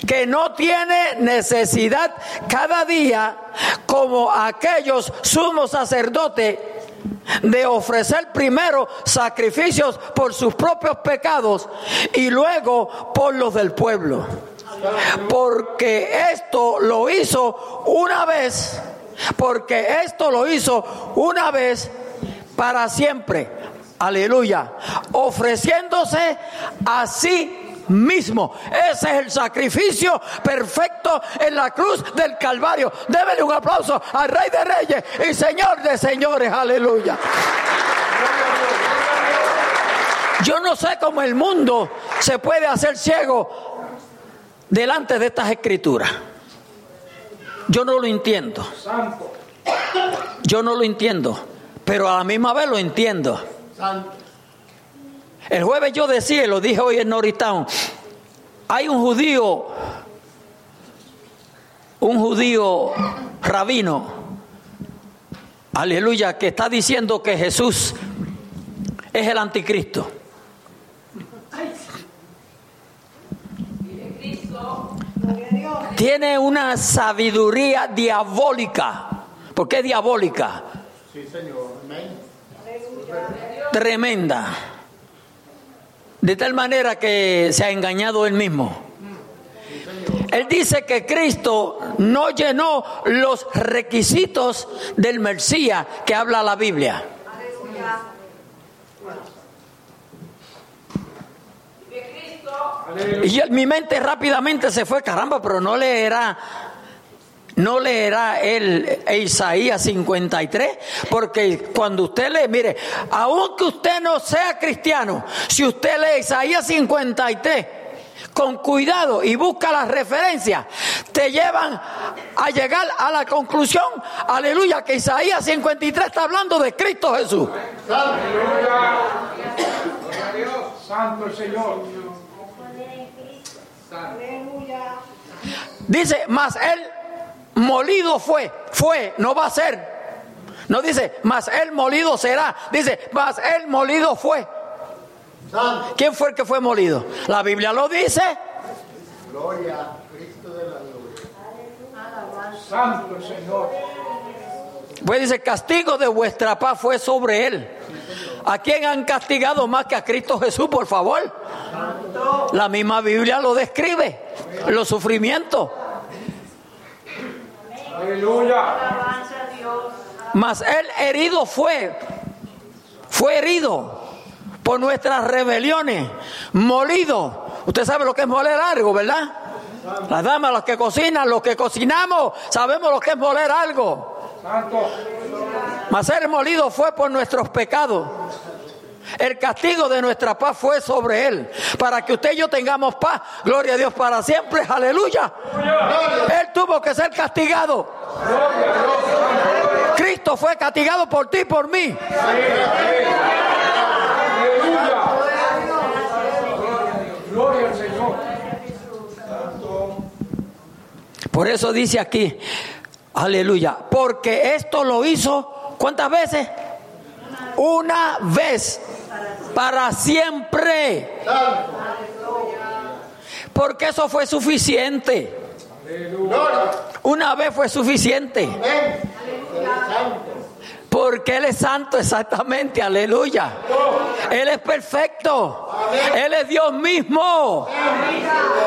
A: que no tiene necesidad cada día, como aquellos sumos sacerdotes, de ofrecer primero sacrificios por sus propios pecados y luego por los del pueblo. Porque esto lo hizo una vez, porque esto lo hizo una vez para siempre. Aleluya. Ofreciéndose así mismo. Ese es el sacrificio perfecto en la cruz del Calvario. Débele un aplauso al Rey de Reyes y Señor de Señores. Aleluya. Yo no sé cómo el mundo se puede hacer ciego delante de estas escrituras. Yo no lo entiendo. Yo no lo entiendo, pero a la misma vez lo entiendo. El jueves yo decía, lo dije hoy en Norristown, hay un judío, un judío rabino, aleluya, que está diciendo que Jesús es el anticristo. Tiene una sabiduría diabólica. ¿Por qué diabólica? Sí, Señor. Tremenda. De tal manera que se ha engañado él mismo. Él dice que Cristo no llenó los requisitos del Mesías que habla la Biblia. Y mi mente rápidamente se fue, caramba, pero no leerá no leerá el Isaías 53, porque cuando usted lee, mire, aunque usted no sea cristiano, si usted lee Isaías 53, con cuidado y busca las referencias, te llevan a llegar a la conclusión, aleluya, que Isaías 53 está hablando de Cristo Jesús. Aleluya. Santo el Señor. Aleluya. Dice, más él molido fue, fue, no va a ser. No dice, más él molido será. Dice, más él molido fue. ¿Quién fue el que fue molido? La Biblia lo dice. Gloria Cristo de la gloria. Santo Señor. Pues dice, castigo de vuestra paz fue sobre él. ¿A quién han castigado más que a Cristo Jesús, por favor? La misma Biblia lo describe, los sufrimientos. Aleluya. Mas él herido fue, fue herido por nuestras rebeliones, molido. Usted sabe lo que es moler algo, ¿verdad? Las damas, los que cocinan, los que cocinamos, sabemos lo que es moler algo. Mas él molido fue por nuestros pecados. El castigo de nuestra paz fue sobre él, para que usted y yo tengamos paz. Gloria a Dios para siempre. Aleluya. Él tuvo que ser castigado. Cristo fue castigado por ti y por mí. Por eso dice aquí, aleluya, porque esto lo hizo, ¿cuántas veces? Una vez para siempre. Porque eso fue suficiente. Una vez fue suficiente. Porque Él es santo exactamente, aleluya. Él es perfecto. Él es Dios mismo.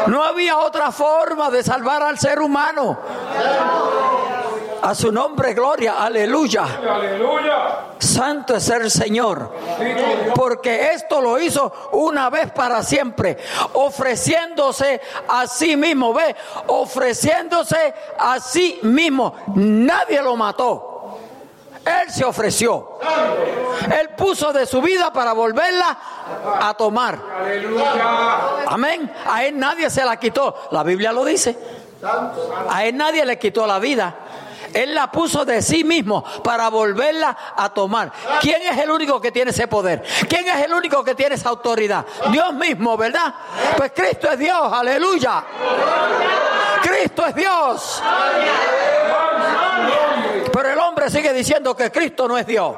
A: No había otra forma de salvar al ser humano. A su nombre, gloria, aleluya. Santo es el Señor. Porque esto lo hizo una vez para siempre, ofreciéndose a sí mismo. Ve, ofreciéndose a sí mismo. Nadie lo mató. Él se ofreció. Él puso de su vida para volverla a tomar. Amén. A él nadie se la quitó. La Biblia lo dice. A él nadie le quitó la vida. Él la puso de sí mismo para volverla a tomar. ¿Quién es el único que tiene ese poder? ¿Quién es el único que tiene esa autoridad? Dios mismo, ¿verdad? Pues Cristo es Dios, aleluya. Cristo es Dios. Pero el hombre sigue diciendo que Cristo no es Dios.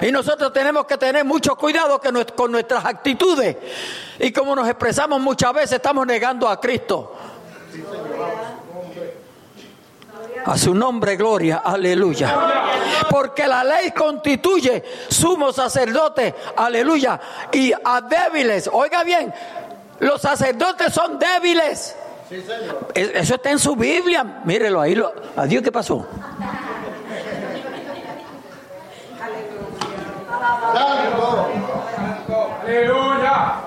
A: Y nosotros tenemos que tener mucho cuidado con nuestras actitudes. Y como nos expresamos muchas veces, estamos negando a Cristo. A su nombre, gloria, aleluya. Porque la ley constituye sumo sacerdote, aleluya. Y a débiles, oiga bien, los sacerdotes son débiles. Eso está en su Biblia. Mírelo ahí. Adiós, ¿qué pasó?
B: Aleluya.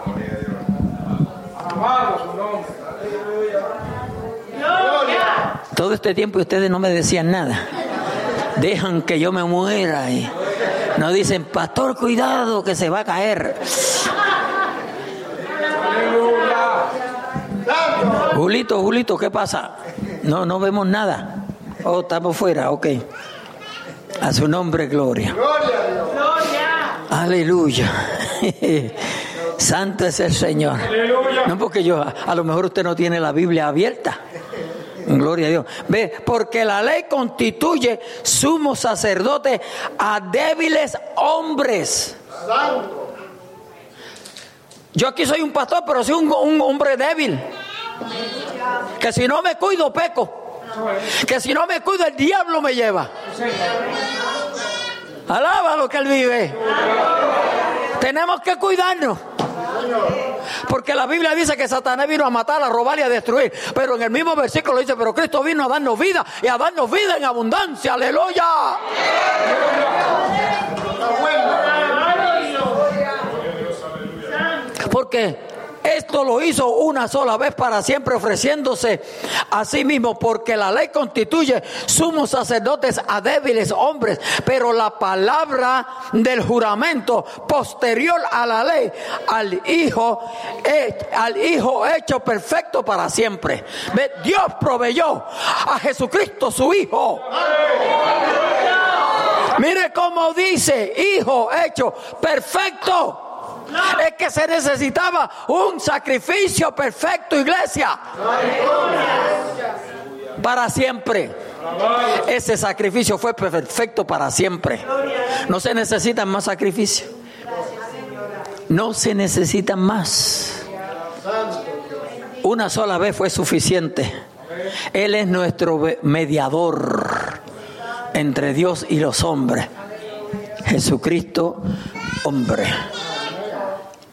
B: Alabado su nombre.
A: Todo este tiempo ustedes no me decían nada. Dejan que yo me muera y no dicen, pastor, cuidado que se va a caer. Julito, Julito, ¿qué pasa? No, no vemos nada. Oh, estamos fuera, ok. A su nombre, gloria. Aleluya. Santo es el Señor. No porque yo, a lo mejor usted no tiene la Biblia abierta. Gloria a Dios. Ve, porque la ley constituye sumo sacerdote a débiles hombres. Yo aquí soy un pastor, pero soy un, un hombre débil. Que si no me cuido, peco. Que si no me cuido, el diablo me lleva. Alaba lo que él vive. Tenemos que cuidarnos. Porque la Biblia dice que Satanás vino a matar, a robar y a destruir. Pero en el mismo versículo dice, pero Cristo vino a darnos vida y a darnos vida en abundancia. Aleluya. Porque esto lo hizo una sola vez para siempre ofreciéndose a sí mismo, porque la ley constituye sumos sacerdotes a débiles hombres, pero la palabra del juramento posterior a la ley, al Hijo, al Hijo hecho perfecto para siempre. Dios proveyó a Jesucristo su Hijo. Mire cómo dice, Hijo hecho perfecto. Es que se necesitaba un sacrificio perfecto, iglesia. Para siempre. Ese sacrificio fue perfecto para siempre. No se necesitan más sacrificios. No se necesitan más. Una sola vez fue suficiente. Él es nuestro mediador entre Dios y los hombres. Jesucristo, hombre.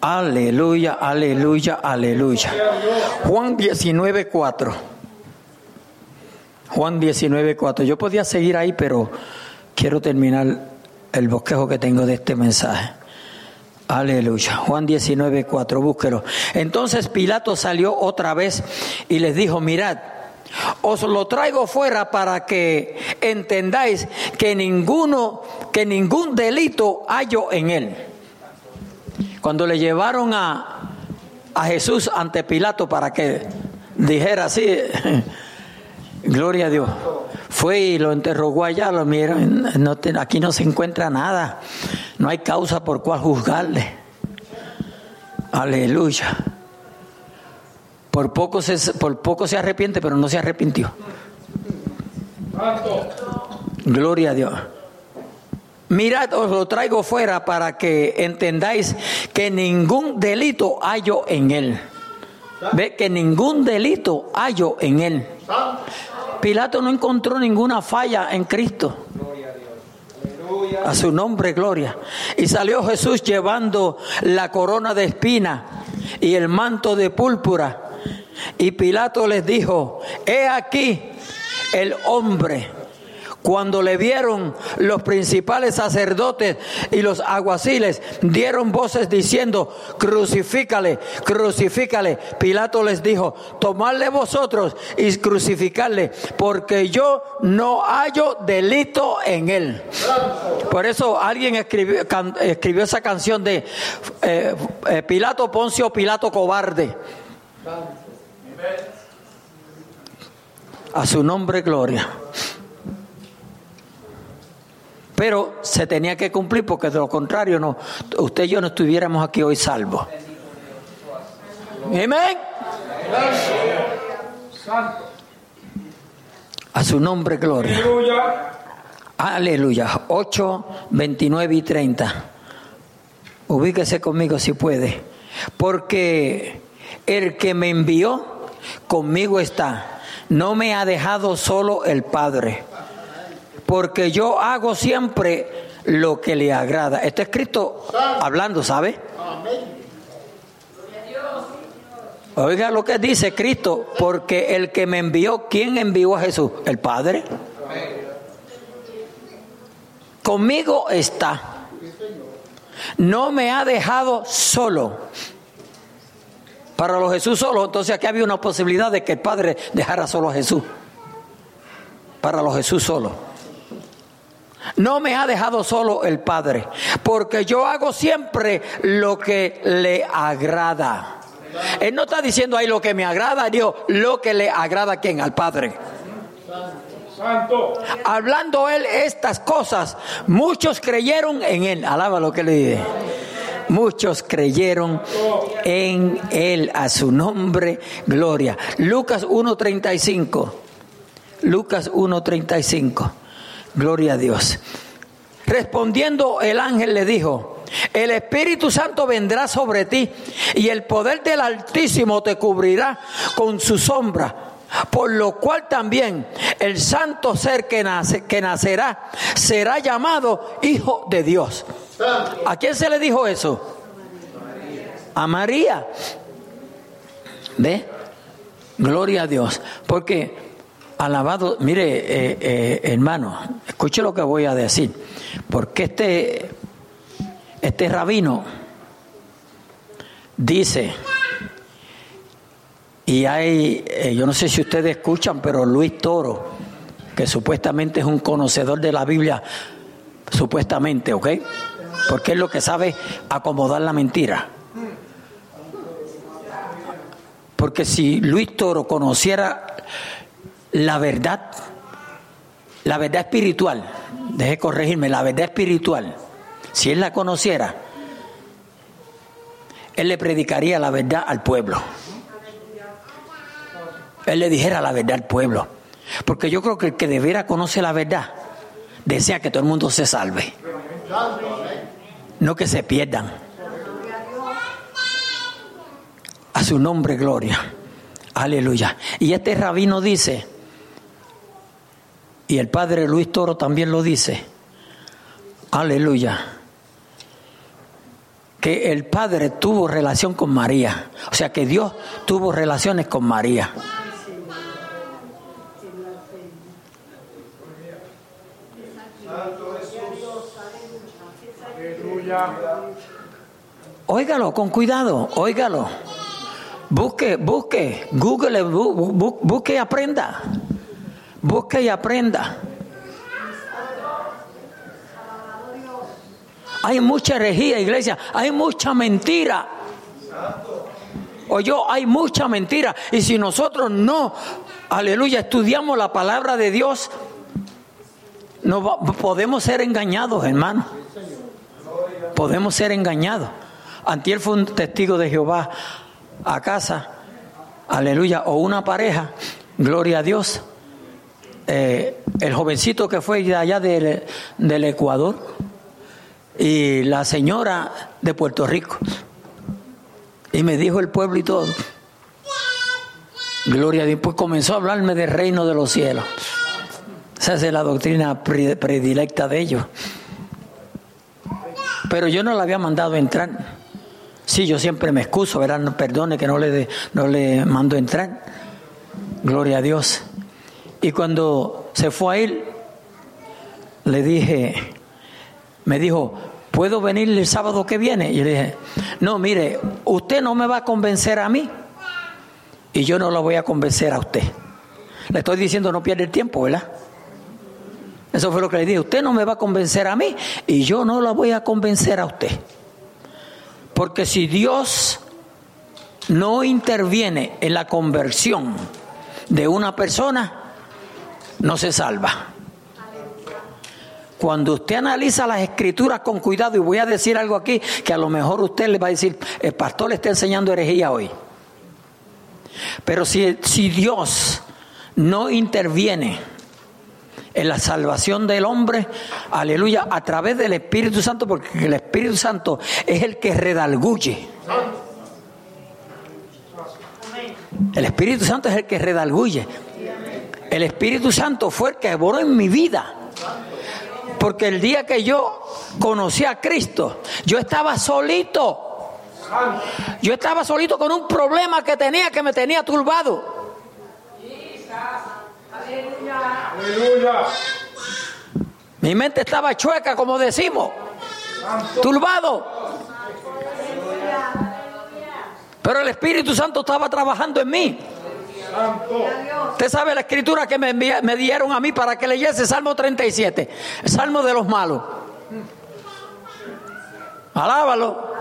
A: Aleluya, aleluya, aleluya. Juan 19, 4. Juan 19, 4. Yo podía seguir ahí, pero quiero terminar el bosquejo que tengo de este mensaje. Aleluya. Juan 19, 4. Búsquelo. Entonces Pilato salió otra vez y les dijo, mirad, os lo traigo fuera para que entendáis que ninguno, que ningún delito hallo en él. Cuando le llevaron a, a Jesús ante Pilato para que dijera así, gloria a Dios, fue y lo interrogó allá, lo miran, no aquí no se encuentra nada, no hay causa por cual juzgarle. Aleluya. Por poco, se, por poco se arrepiente, pero no se arrepintió. Gloria a Dios. Mirad, os lo traigo fuera para que entendáis que ningún delito hallo en él. Ve que ningún delito hallo en él. Pilato no encontró ninguna falla en Cristo. A su nombre, gloria. Y salió Jesús llevando la corona de espina y el manto de púrpura. Y Pilato les dijo, he aquí el hombre cuando le vieron los principales sacerdotes y los aguaciles, dieron voces diciendo, crucifícale, crucifícale. Pilato les dijo, tomadle vosotros y crucificarle, porque yo no hallo delito en él. Por eso alguien escribió, escribió esa canción de eh, eh, Pilato Poncio, Pilato cobarde. A su nombre, gloria. Pero se tenía que cumplir porque de lo contrario no, usted y yo no estuviéramos aquí hoy salvos. Amén. A su nombre, gloria.
B: Aleluya.
A: Aleluya. 8, 29 y 30. Ubíquese conmigo si puede. Porque el que me envió conmigo está. No me ha dejado solo el Padre. Porque yo hago siempre lo que le agrada. Está escrito hablando, ¿sabe? Oiga lo que dice Cristo, porque el que me envió, ¿quién envió a Jesús? El Padre. Conmigo está. No me ha dejado solo. Para los Jesús solo, entonces aquí había una posibilidad de que el Padre dejara solo a Jesús. Para los Jesús solo. No me ha dejado solo el Padre, porque yo hago siempre lo que le agrada. Él no está diciendo ahí lo que me agrada, Dios, lo que le agrada a quién, al Padre.
B: Santo.
A: Hablando él estas cosas, muchos creyeron en él. Alaba lo que le dije. Muchos creyeron en él, a su nombre, gloria. Lucas 1.35. Lucas 1.35. Gloria a Dios. Respondiendo el ángel le dijo, el Espíritu Santo vendrá sobre ti y el poder del Altísimo te cubrirá con su sombra. Por lo cual también el santo ser que, nace, que nacerá será llamado Hijo de Dios. ¿A quién se le dijo eso? A María. ¿Ve? Gloria a Dios. Porque, alabado, mire, eh, eh, hermano, escuche lo que voy a decir. Porque este, este rabino dice, y hay, eh, yo no sé si ustedes escuchan, pero Luis Toro, que supuestamente es un conocedor de la Biblia, supuestamente, ¿ok? Porque es lo que sabe acomodar la mentira. Porque si Luis Toro conociera la verdad, la verdad espiritual, deje corregirme, la verdad espiritual, si él la conociera, él le predicaría la verdad al pueblo. Él le dijera la verdad al pueblo. Porque yo creo que el que de veras conoce la verdad, desea que todo el mundo se salve. No que se pierdan. A su nombre, gloria. Aleluya. Y este rabino dice, y el padre Luis Toro también lo dice, aleluya, que el padre tuvo relación con María. O sea que Dios tuvo relaciones con María. Óigalo con cuidado, óigalo. Busque, busque, Google, bu- bu- busque y aprenda. Busque y aprenda. Hay mucha herejía, iglesia. Hay mucha mentira. Oye, hay mucha mentira. Y si nosotros no, aleluya, estudiamos la palabra de Dios, no podemos ser engañados, hermano. Podemos ser engañados. Antier fue un testigo de Jehová a casa, aleluya, o una pareja, gloria a Dios. Eh, el jovencito que fue de allá del, Ecuador y la señora de Puerto Rico. Y me dijo el pueblo y todo. Gloria a Dios. Pues comenzó a hablarme del reino de los cielos. Esa es la doctrina pre- predilecta de ellos. Pero yo no la había mandado entrar. Sí, yo siempre me excuso, ¿verdad? No, perdone que no le, de- no le mando entrar. Gloria a Dios. Y cuando se fue a ir, le dije, me dijo, ¿puedo venir el sábado que viene? Y le dije, no, mire, usted no me va a convencer a mí y yo no lo voy a convencer a usted. Le estoy diciendo no pierde el tiempo, ¿verdad? Eso fue lo que le dije. Usted no me va a convencer a mí y yo no la voy a convencer a usted. Porque si Dios no interviene en la conversión de una persona, no se salva. Cuando usted analiza las escrituras con cuidado, y voy a decir algo aquí que a lo mejor usted le va a decir, el pastor le está enseñando herejía hoy. Pero si, si Dios no interviene en la salvación del hombre, aleluya, a través del Espíritu Santo, porque el Espíritu Santo es el que redalguye. El Espíritu Santo es el que redalguye. El Espíritu Santo fue el que borró en mi vida. Porque el día que yo conocí a Cristo, yo estaba solito. Yo estaba solito con un problema que tenía que me tenía turbado.
B: Aleluya.
A: Mi mente estaba chueca, como decimos, turbado. Pero el Espíritu Santo estaba trabajando en mí.
B: Santo.
A: Usted sabe la escritura que me, envía- me dieron a mí para que leyese Salmo 37, el Salmo de los malos. Alábalo.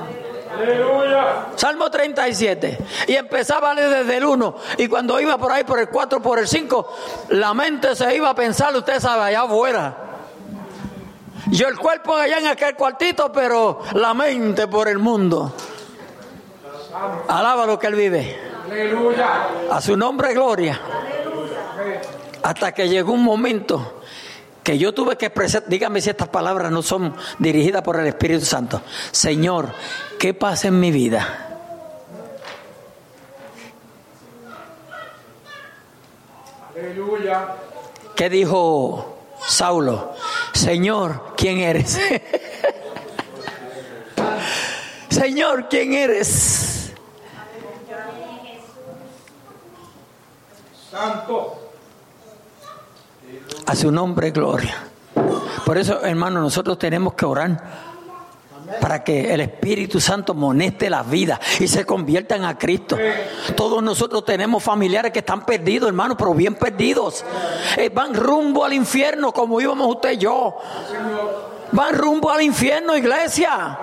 B: Aleluya.
A: Salmo 37. Y empezaba desde el 1. Y cuando iba por ahí por el 4, por el 5, la mente se iba a pensar, usted sabe, allá afuera. Yo el cuerpo allá en aquel cuartito, pero la mente por el mundo. Alaba lo que él vive.
B: Aleluya.
A: A su nombre gloria. Hasta que llegó un momento que yo tuve que expresar, dígame si estas palabras no son dirigidas por el Espíritu Santo. Señor, ¿qué pasa en mi vida?
B: Aleluya.
A: ¿Qué dijo Saulo? Señor, ¿quién eres? Señor, ¿quién eres?
B: Santo.
A: A su nombre, gloria. Por eso, hermano, nosotros tenemos que orar para que el Espíritu Santo moneste las vidas y se conviertan a Cristo. Todos nosotros tenemos familiares que están perdidos, hermano, pero bien perdidos. Eh, van rumbo al infierno como íbamos usted y yo. Van rumbo al infierno, iglesia.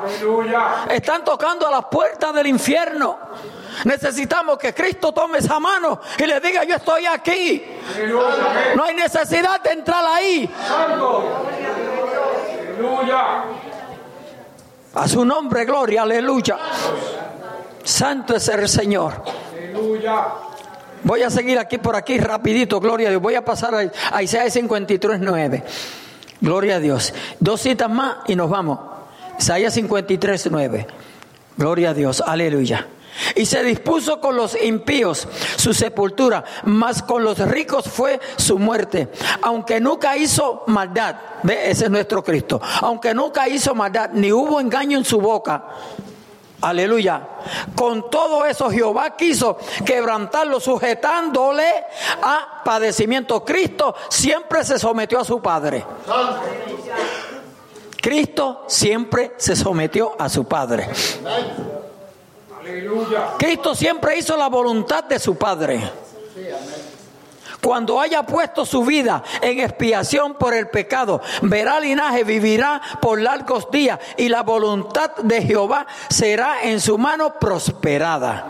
A: Están tocando a las puertas del infierno. Necesitamos que Cristo tome esa mano y le diga, yo estoy aquí. No hay necesidad de entrar ahí. A su nombre, gloria, aleluya. Santo es el Señor. Voy a seguir aquí por aquí rapidito, gloria a Dios. Voy a pasar a, a Isaías 53, 9. Gloria a Dios. Dos citas más y nos vamos. Isaías 53, 9. Gloria a Dios, aleluya. Y se dispuso con los impíos su sepultura, mas con los ricos fue su muerte. Aunque nunca hizo maldad, ve, ese es nuestro Cristo. Aunque nunca hizo maldad, ni hubo engaño en su boca. Aleluya. Con todo eso Jehová quiso quebrantarlo sujetándole a padecimiento. Cristo siempre se sometió a su Padre. Cristo siempre se sometió a su Padre. Cristo siempre hizo la voluntad de su Padre. Cuando haya puesto su vida en expiación por el pecado, verá linaje, vivirá por largos días y la voluntad de Jehová será en su mano prosperada.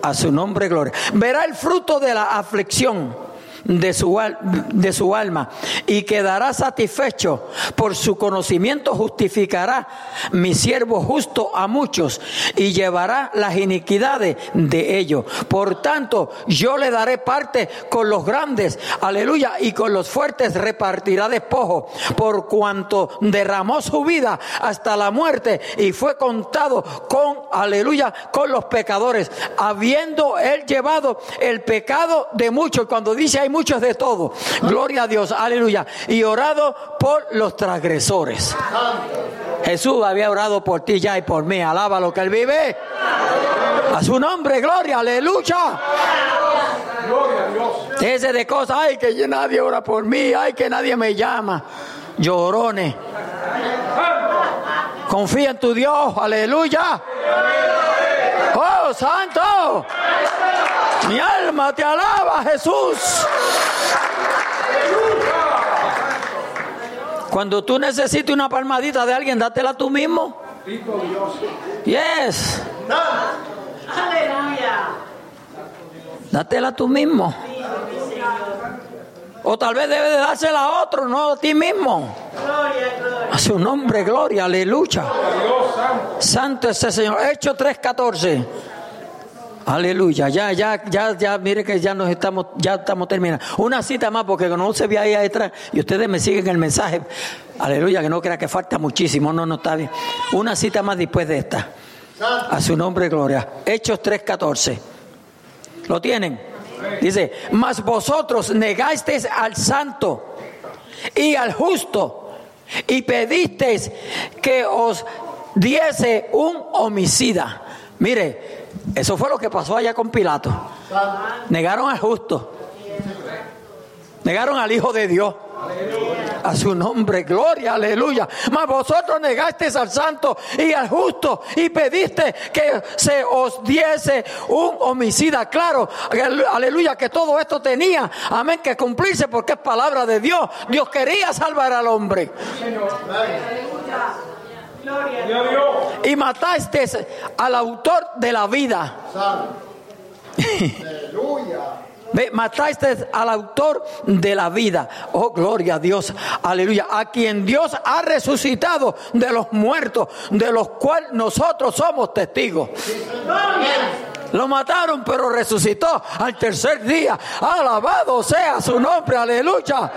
A: A su nombre, gloria. Verá el fruto de la aflicción de su, de su alma y quedará satisfecho. Por su conocimiento justificará mi siervo justo a muchos y llevará las iniquidades de ellos. Por tanto, yo le daré parte con los grandes, aleluya, y con los fuertes repartirá despojo, por cuanto derramó su vida hasta la muerte y fue contado con, aleluya, con los pecadores, habiendo él llevado el pecado de muchos. Cuando dice hay muchos de todo, gloria a Dios, aleluya, y orado por los transgresores. Jesús había orado por ti ya y por mí, alaba lo que él vive. A su nombre, gloria, aleluya.
B: Gloria a Dios.
A: Ese de cosas, ay, que nadie ora por mí, ay, que nadie me llama. Llorones. Confía en tu Dios, aleluya. Oh, santo. Mi alma te alaba, Jesús. Cuando tú necesites una palmadita de alguien, dátela tú mismo. Yes.
C: Aleluya.
A: Dátela tú mismo. O tal vez debe de dársela a otro, no a ti mismo. A su nombre, gloria, aleluya.
B: Santo.
A: Es el Señor. Hecho 3.14. Aleluya, ya, ya, ya, ya, mire que ya nos estamos, ya estamos terminando. Una cita más, porque no se ve ahí atrás y ustedes me siguen el mensaje. Aleluya, que no crea que falta muchísimo, no, no está bien. Una cita más después de esta. A su nombre, gloria. Hechos 3.14. ¿Lo tienen? Dice, mas vosotros negasteis al santo y al justo y pedisteis que os diese un homicida. Mire, eso fue lo que pasó allá con Pilato. Negaron al justo. Negaron al Hijo de Dios. A su nombre, gloria, aleluya. Mas vosotros negasteis al santo y al justo y pediste que se os diese un homicida. Claro, aleluya, que todo esto tenía, amén, que cumplirse porque es palabra de Dios. Dios quería salvar al hombre. Y mataste al autor de la vida. Ve, mataste al autor de la vida. Oh, gloria a Dios. Aleluya. A quien Dios ha resucitado de los muertos, de los cuales nosotros somos testigos. Lo mataron, pero resucitó al tercer día. Alabado sea su nombre. Aleluya.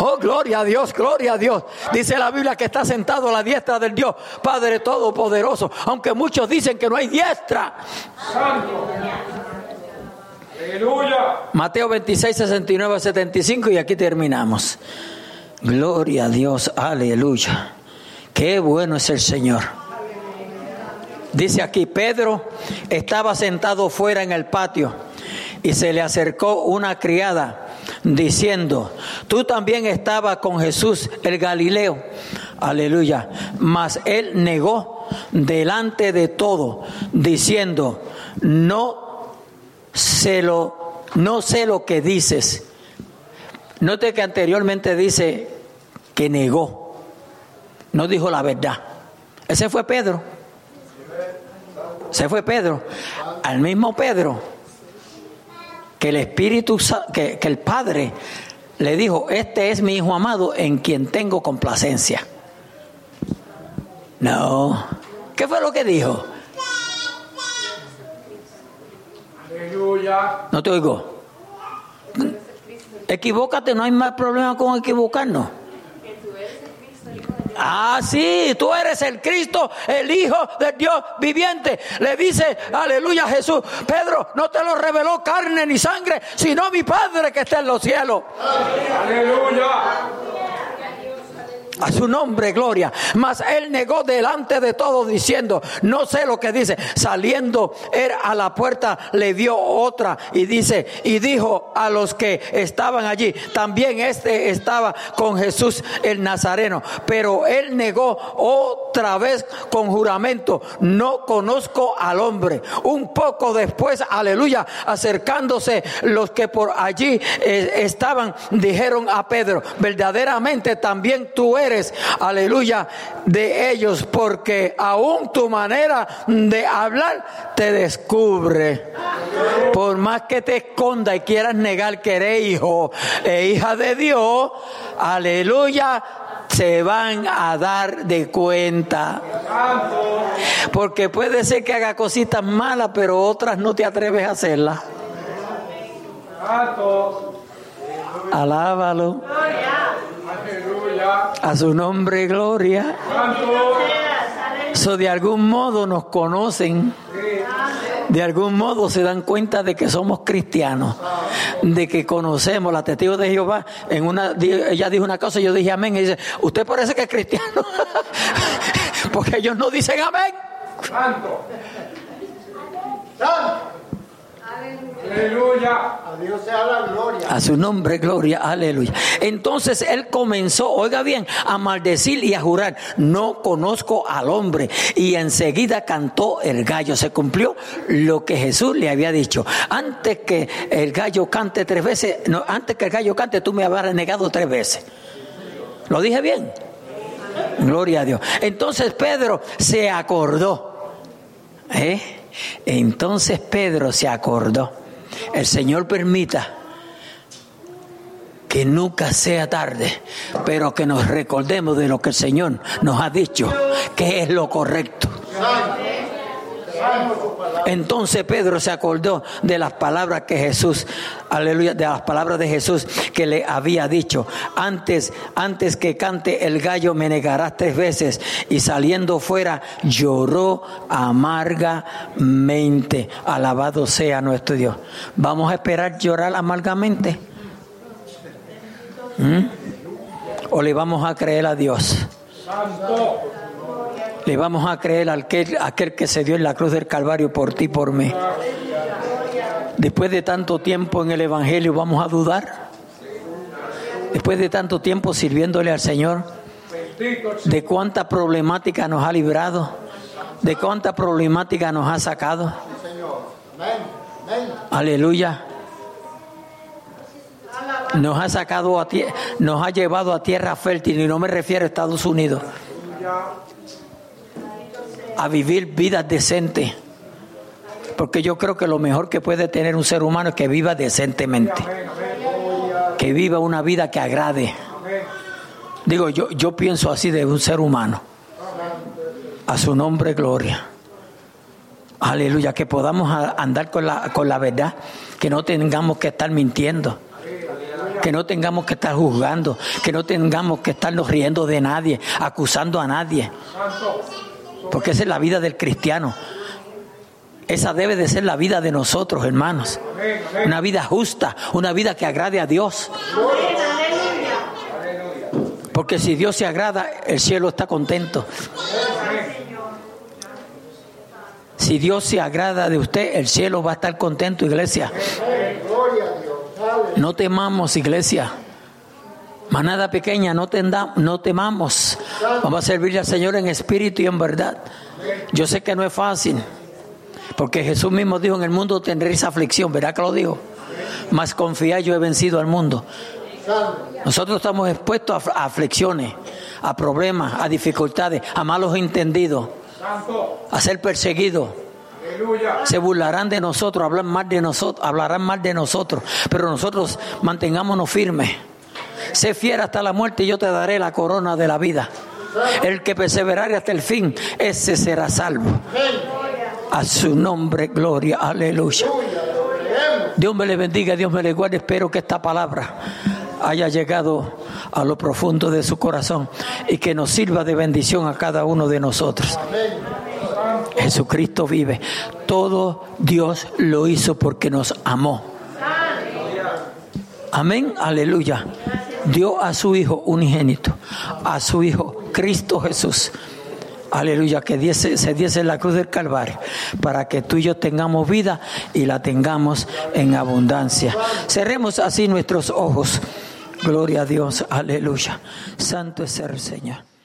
A: Oh, gloria a Dios, gloria a Dios. Dice la Biblia que está sentado a la diestra del Dios, Padre Todopoderoso. Aunque muchos dicen que no hay diestra.
B: Aleluya.
A: Mateo 26, 69, 75 y aquí terminamos. Gloria a Dios, aleluya. Qué bueno es el Señor. Dice aquí, Pedro estaba sentado fuera en el patio y se le acercó una criada diciendo, tú también estabas con Jesús el Galileo. Aleluya. Mas él negó delante de todo, diciendo, no sé lo, no sé lo que dices. Note que anteriormente dice que negó, no dijo la verdad. Ese fue Pedro. Ese fue Pedro. Al mismo Pedro que el Espíritu, que el Padre le dijo, este es mi Hijo amado en quien tengo complacencia. No. ¿Qué fue lo que dijo? No te oigo. Equivócate, no hay más problema con equivocarnos. Ah, sí, tú eres el Cristo, el Hijo del Dios viviente. Le dice, aleluya Jesús, Pedro, no te lo reveló carne ni sangre, sino mi Padre que está en los cielos.
B: Aleluya.
A: A su nombre, gloria. Mas él negó delante de todos diciendo, no sé lo que dice. Saliendo él a la puerta le dio otra y dice, y dijo a los que estaban allí, también este estaba con Jesús el Nazareno. Pero él negó otra vez con juramento, no conozco al hombre. Un poco después, aleluya, acercándose los que por allí eh, estaban, dijeron a Pedro, verdaderamente también tú eres, aleluya, de ellos, porque aún tu manera de hablar te descubre. Por más que te esconda y quieras negar que eres hijo e hija de Dios, aleluya, se van a dar de cuenta. Porque puede ser que haga cositas malas, pero otras no te atreves a hacerlas. Alábalo. A su nombre, gloria.
B: Santo.
A: So, de algún modo nos conocen. De algún modo se dan cuenta de que somos cristianos, de que conocemos la testigo de Jehová. En una, ella dijo una cosa y yo dije amén. Y dice, usted parece que es cristiano, porque ellos no dicen amén.
B: Santo. Aleluya.
C: A Dios sea la gloria.
A: A su nombre, gloria, aleluya. Entonces él comenzó, oiga bien, a maldecir y a jurar, no conozco al hombre. Y enseguida cantó el gallo. Se cumplió lo que Jesús le había dicho. Antes que el gallo cante tres veces, no, antes que el gallo cante, tú me habrás negado tres veces. ¿Lo dije bien? Gloria a Dios. Entonces Pedro se acordó. ¿eh? Entonces Pedro se acordó. El Señor permita que nunca sea tarde, pero que nos recordemos de lo que el Señor nos ha dicho, que es lo correcto. Entonces Pedro se acordó de las palabras que Jesús, aleluya, de las palabras de Jesús que le había dicho. Antes, antes que cante el gallo me negarás tres veces. Y saliendo fuera lloró amargamente. Alabado sea nuestro Dios. Vamos a esperar llorar amargamente. ¿Mm? ¿O le vamos a creer a Dios?
B: Santo.
A: Le vamos a creer a aquel, aquel que se dio en la cruz del Calvario por ti por mí. Después de tanto tiempo en el Evangelio, ¿vamos a dudar? Después de tanto tiempo sirviéndole al Señor, ¿de cuánta problemática nos ha librado? ¿De cuánta problemática nos ha sacado? Aleluya. Nos ha sacado a nos ha llevado a tierra fértil y no me refiero a Estados Unidos. A vivir vidas decentes. Porque yo creo que lo mejor que puede tener un ser humano es que viva decentemente. Que viva una vida que agrade. Digo, yo, yo pienso así de un ser humano. A su nombre, gloria. Aleluya, que podamos andar con la, con la verdad, que no tengamos que estar mintiendo, que no tengamos que estar juzgando, que no tengamos que estarnos riendo de nadie, acusando a nadie, porque esa es la vida del cristiano. Esa debe de ser la vida de nosotros, hermanos. Una vida justa, una vida que agrade a Dios. Porque si Dios se agrada, el cielo está contento. Si Dios se agrada de usted, el cielo va a estar contento, iglesia. No temamos, iglesia. Manada pequeña, no, tenda- no temamos. Vamos a servirle al Señor en espíritu y en verdad. Yo sé que no es fácil, porque Jesús mismo dijo, en el mundo tendréis aflicción, ¿verdad que lo dijo? Mas confiad, yo he vencido al mundo. Nosotros estamos expuestos a, aflicciones, a problemas, a dificultades, a malos entendidos, a ser perseguidos. Se burlarán de nosotros, hablan mal de nosotros, hablarán mal de nosotros, pero nosotros mantengámonos firmes. Sé fiel hasta la muerte y yo te daré la corona de la vida. El que perseverare hasta el fin, ese será salvo. A su nombre, gloria, aleluya. Dios me le bendiga, Dios me le guarde. Espero que esta palabra haya llegado a lo profundo de su corazón y que nos sirva de bendición a cada uno de nosotros. Jesucristo vive. Todo Dios lo hizo porque nos amó. Amén, aleluya. Dio a su Hijo unigénito, a su Hijo Cristo Jesús. Aleluya, que diese- se diese la cruz del Calvario para que tú y yo tengamos vida y la tengamos en abundancia. Cerremos así nuestros ojos. Gloria a Dios, aleluya. Santo es el Señor.